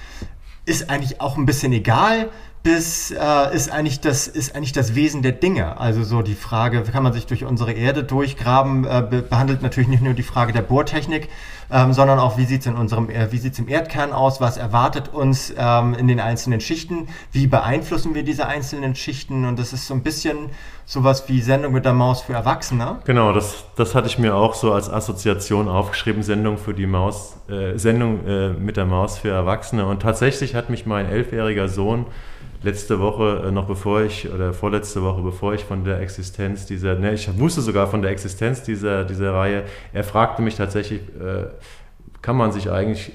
ist eigentlich auch ein bisschen egal, bis äh, ist, eigentlich das, ist eigentlich das Wesen der Dinge. Also so die Frage, kann man sich durch unsere Erde durchgraben, äh, be behandelt natürlich nicht nur die Frage der Bohrtechnik, ähm, sondern auch, wie sieht es in unserem, äh, wie sieht's im Erdkern aus, was erwartet uns ähm, in den einzelnen Schichten, wie beeinflussen wir diese einzelnen Schichten und das ist so ein bisschen sowas wie Sendung mit der Maus für Erwachsene. Genau, das, das hatte ich mir auch so als Assoziation aufgeschrieben, Sendung für die Maus, äh, Sendung äh, mit der Maus für Erwachsene und tatsächlich hat mich mein elfjähriger Sohn letzte Woche, äh, noch bevor ich, oder vorletzte Woche, bevor ich von der Existenz dieser, ne, ich wusste sogar von der Existenz dieser, dieser Reihe, er fragte mich tatsächlich, äh, kann man sich eigentlich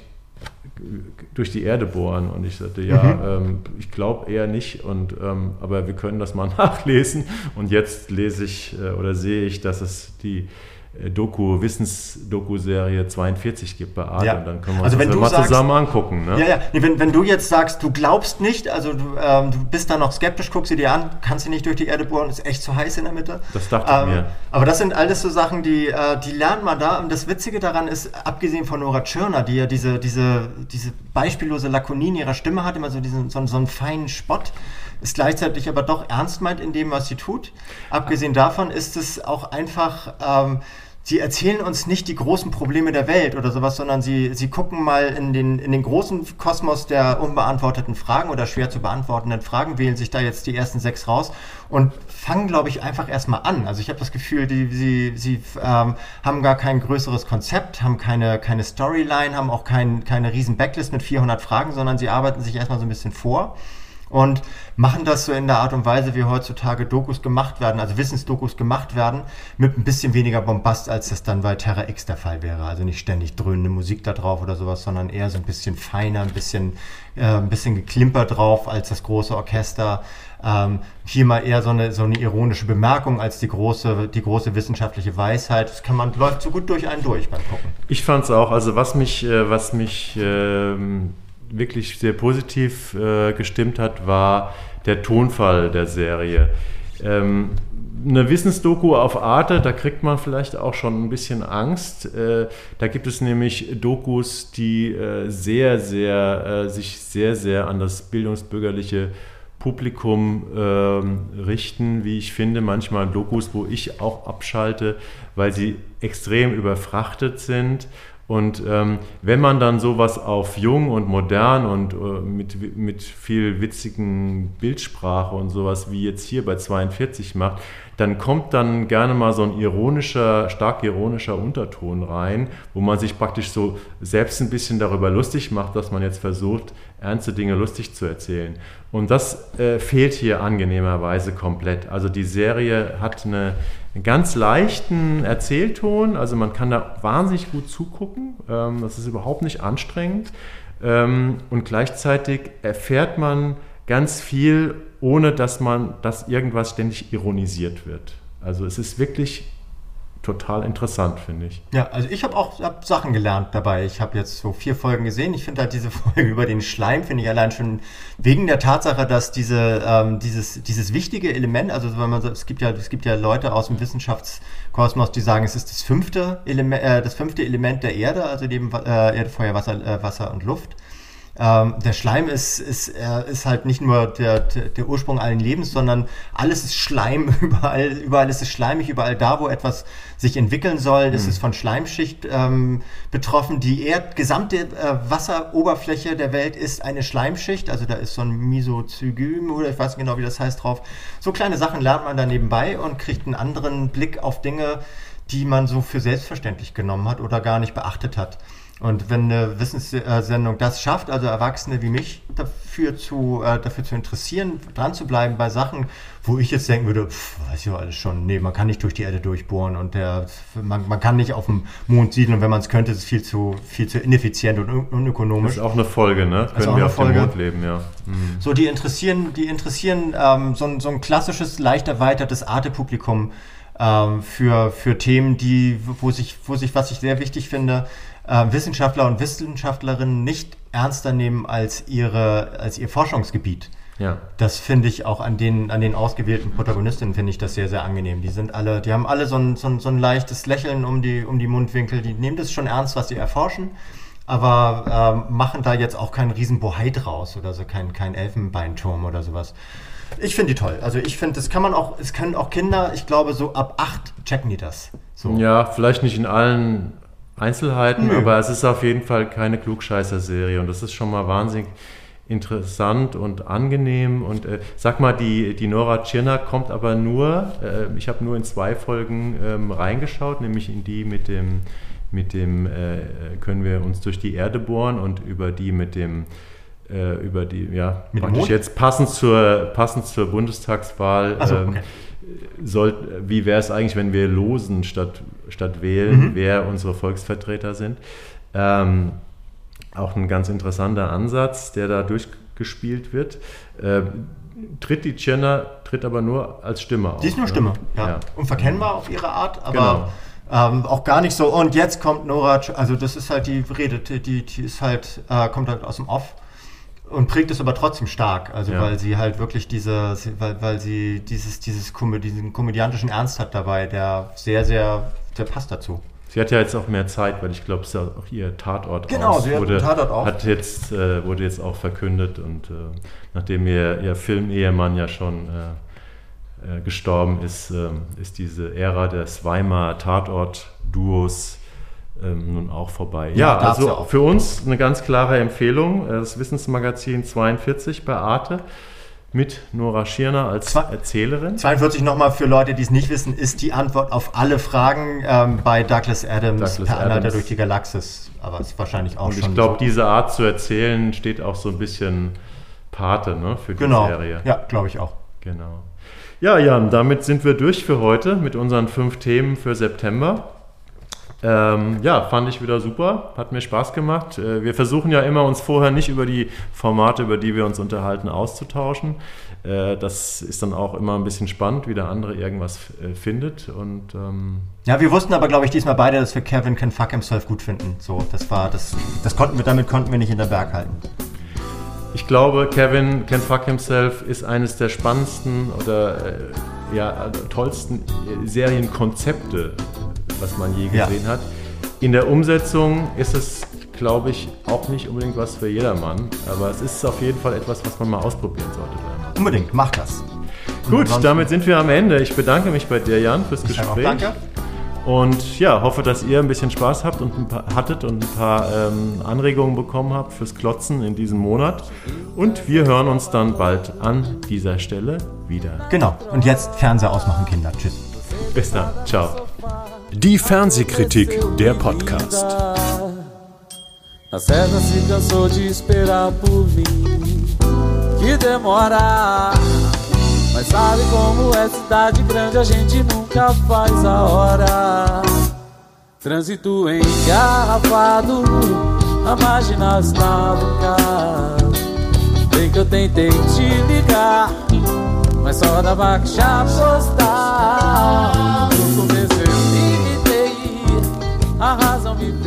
durch die Erde bohren. Und ich sagte, ja, mhm. ähm, ich glaube eher nicht, und, ähm, aber wir können das mal nachlesen. Und jetzt lese ich äh, oder sehe ich, dass es die Doku, Wissensdoku-Serie 42 gibt bei Arte. Ja. Dann können wir also uns das mal sagst, zusammen angucken. Ne? Ja, ja. Nee, wenn, wenn du jetzt sagst, du glaubst nicht, also du, ähm, du bist da noch skeptisch, guckst sie dir an, kannst sie nicht durch die Erde bohren, ist echt zu heiß in der Mitte. Das dachte ich ähm, mir. Aber das sind alles so Sachen, die, äh, die lernt man da. Und das Witzige daran ist, abgesehen von Nora Tschirner, die ja diese, diese, diese beispiellose Lakonie in ihrer Stimme hat, immer so, diesen, so, so einen feinen Spott, ist gleichzeitig aber doch ernst meint in dem, was sie tut. Abgesehen davon ist es auch einfach... Ähm, sie erzählen uns nicht die großen Probleme der Welt oder sowas, sondern sie, sie gucken mal in den, in den großen Kosmos der unbeantworteten Fragen oder schwer zu beantwortenden Fragen, wählen sich da jetzt die ersten sechs raus und fangen, glaube ich, einfach erstmal an. Also ich habe das Gefühl, die, sie, sie ähm, haben gar kein größeres Konzept, haben keine, keine Storyline, haben auch kein, keine riesen Backlist mit 400 Fragen, sondern sie arbeiten sich erstmal so ein bisschen vor und machen das so in der Art und Weise, wie heutzutage Dokus gemacht werden, also Wissensdokus gemacht werden, mit ein bisschen weniger Bombast, als das dann bei Terra X der Fall wäre. Also nicht ständig dröhnende Musik da drauf oder sowas, sondern eher so ein bisschen feiner, ein bisschen, äh, ein bisschen geklimper drauf als das große Orchester. Ähm, hier mal eher so eine, so eine ironische Bemerkung als die große, die große wissenschaftliche Weisheit. Das kann man, läuft so gut durch einen durch beim Gucken. Ich fand es auch, also was mich, äh, was mich ähm wirklich sehr positiv äh, gestimmt hat, war der Tonfall der Serie. Ähm, eine Wissensdoku auf Arte, da kriegt man vielleicht auch schon ein bisschen Angst. Äh, da gibt es nämlich Dokus, die äh, sehr, sehr, äh, sich sehr, sehr an das bildungsbürgerliche Publikum ähm, richten, wie ich finde, manchmal Dokus, wo ich auch abschalte, weil sie extrem überfrachtet sind und ähm, wenn man dann sowas auf jung und modern und äh, mit, mit viel witzigen Bildsprache und sowas wie jetzt hier bei 42 macht, dann kommt dann gerne mal so ein ironischer, stark ironischer Unterton rein, wo man sich praktisch so selbst ein bisschen darüber lustig macht, dass man jetzt versucht, ernste Dinge lustig zu erzählen. Und das äh, fehlt hier angenehmerweise komplett. Also die Serie hat eine, einen ganz leichten Erzählton, also man kann da wahnsinnig gut zugucken. Ähm, das ist überhaupt nicht anstrengend. Ähm, und gleichzeitig erfährt man ganz viel, ohne dass man, dass irgendwas ständig ironisiert wird. Also es ist wirklich total interessant, finde ich. Ja, also ich habe auch hab Sachen gelernt dabei. Ich habe jetzt so vier Folgen gesehen. Ich finde halt diese Folge über den Schleim, finde ich allein schon wegen der Tatsache, dass diese, ähm, dieses, dieses wichtige Element, also wenn man es gibt ja, es gibt ja Leute aus dem Wissenschaftskosmos, die sagen, es ist das fünfte Element, äh, das fünfte Element der Erde, also neben äh, Erde, Feuer, Wasser, äh, Wasser und Luft. Ähm, der Schleim ist, ist, äh, ist halt nicht nur der, der, der, Ursprung allen Lebens, sondern alles ist Schleim, überall, überall ist es schleimig, überall da, wo etwas sich entwickeln soll, mhm. ist es von Schleimschicht ähm, betroffen. Die Erd gesamte äh, Wasseroberfläche der Welt ist eine Schleimschicht, also da ist so ein Misozygym oder ich weiß nicht genau, wie das heißt drauf. So kleine Sachen lernt man dann nebenbei und kriegt einen anderen Blick auf Dinge, die man so für selbstverständlich genommen hat oder gar nicht beachtet hat. Und wenn eine Wissenssendung das schafft, also Erwachsene wie mich dafür zu, äh, dafür zu interessieren, dran zu bleiben bei Sachen, wo ich jetzt denken würde, pff, weiß ich alles schon, nee, man kann nicht durch die Erde durchbohren und der, man, man kann nicht auf dem Mond siedeln und wenn man es könnte, ist es viel zu, viel zu ineffizient und unökonomisch. Das ist auch eine Folge, ne? Können wir auf Folge. dem Mond leben, ja. Mhm. So, die interessieren, die interessieren ähm, so, ein, so ein klassisches, leicht erweitertes Arte-Publikum ähm, für, für Themen, die, wo sich, wo sich, was ich sehr wichtig finde, äh, Wissenschaftler und Wissenschaftlerinnen nicht ernster nehmen als, ihre, als ihr Forschungsgebiet. Ja. Das finde ich auch an den, an den ausgewählten Protagonistinnen finde ich das sehr, sehr angenehm. Die sind alle, die haben alle so ein, so ein, so ein leichtes Lächeln um die, um die Mundwinkel. Die nehmen das schon ernst, was sie erforschen, aber ähm, machen da jetzt auch keinen riesen Bohai draus oder so, kein, kein Elfenbeinturm oder sowas. Ich finde die toll. Also ich finde, das kann man auch, es können auch Kinder, ich glaube, so ab acht checken die das. So. Ja, vielleicht nicht in allen Einzelheiten, Nö. aber es ist auf jeden Fall keine Klugscheißer-Serie und das ist schon mal wahnsinnig interessant und angenehm. Und äh, sag mal, die, die Nora Tschirner kommt aber nur, äh, ich habe nur in zwei Folgen ähm, reingeschaut, nämlich in die mit dem, mit dem äh, können wir uns durch die Erde bohren und über die mit dem äh, über die, ja, mit praktisch jetzt passend zur, passend zur Bundestagswahl. So, ähm, okay soll, wie wäre es eigentlich, wenn wir losen statt, statt wählen, mhm. wer unsere Volksvertreter sind. Ähm, auch ein ganz interessanter Ansatz, der da durchgespielt wird. Äh, tritt die Chenna, tritt aber nur als Stimme auf. Die ist nur Stimme, ne? ja. ja. Unverkennbar auf ihre Art, aber Genau. ähm, auch gar nicht so. Und jetzt kommt Nora, also das ist halt die redet, die, die ist halt, äh, kommt halt aus dem Off und prägt es aber trotzdem stark. Also Ja. weil sie halt wirklich diese, sie- weil, weil sie dieses, dieses Komö diesen komödiantischen Ernst hat dabei, der sehr, sehr, der passt dazu. Sie hat ja jetzt auch mehr Zeit, weil ich glaube, es ist ja auch ihr Tatort Genau, aus. sie hat Tatort auch. Hat jetzt, äh, wurde jetzt auch verkündet und äh, nachdem ihr, ihr Filmehemann ja schon äh, äh, gestorben ist, ähm, ist diese Ära des Weimar Tatort-Duos ähm, nun auch vorbei. Ja, Ja, also ja für uns eine ganz klare Empfehlung, äh, das Wissensmagazin 42 bei Arte mit Nora Schirner als Zwei- Erzählerin. 42 nochmal für Leute, die es nicht wissen, ist die Antwort auf alle Fragen ähm, bei Douglas Adams Douglas per Adams. durch die Galaxis. Aber ist wahrscheinlich auch Und schon. ich glaube, so. diese Art zu erzählen steht auch so ein bisschen Pate ne, für die Genau. Serie. Ja, glaube ich auch. Genau. Ja, Jan, damit sind wir durch für heute mit unseren fünf Themen für September. Ähm, ja, fand ich wieder super, hat mir Spaß gemacht. Äh, wir versuchen ja immer, uns vorher nicht über die Formate, über die wir uns unterhalten, auszutauschen. Äh, das ist dann auch immer ein bisschen spannend, wie der andere irgendwas äh, findet. Und ähm, Ja, wir wussten aber, glaube ich, diesmal beide, dass wir Kevin Can Fuck Himself gut finden. So, das war, das, das konnten wir, damit konnten wir nicht in der Berg halten. Ich glaube, Kevin Can Fuck Himself ist eines der spannendsten oder äh, ja, tollsten äh, Serienkonzepte, was man je Ja. gesehen hat. In der Umsetzung ist es, glaube ich, auch nicht unbedingt was für jedermann, aber es ist auf jeden Fall etwas, was man mal ausprobieren sollte. Unbedingt, macht das. Gut, damit sind wir am Ende. Ich bedanke mich bei dir, Jan, fürs Ich Gespräch. danke. Und ja, hoffe, dass ihr ein bisschen Spaß habt und ein paar, hattet und ein paar ähm, Anregungen bekommen habt fürs Klotzen in diesem Monat. Und wir hören uns dann bald an dieser Stelle wieder. Genau. Und jetzt Fernseher ausmachen, Kinder. Tschüss. Bis dann. Ciao. Die Fernsehkritik, der Podcast. A César se cansou de esperar por mim. Que demora. Mas sabe como é cidade grande, a gente nunca faz a hora. Trânsito engarrafado, a marginal está no carro. Bem que eu tentei te ligar, mas só da baixa postal. No começo eu me dei, a razão me deu.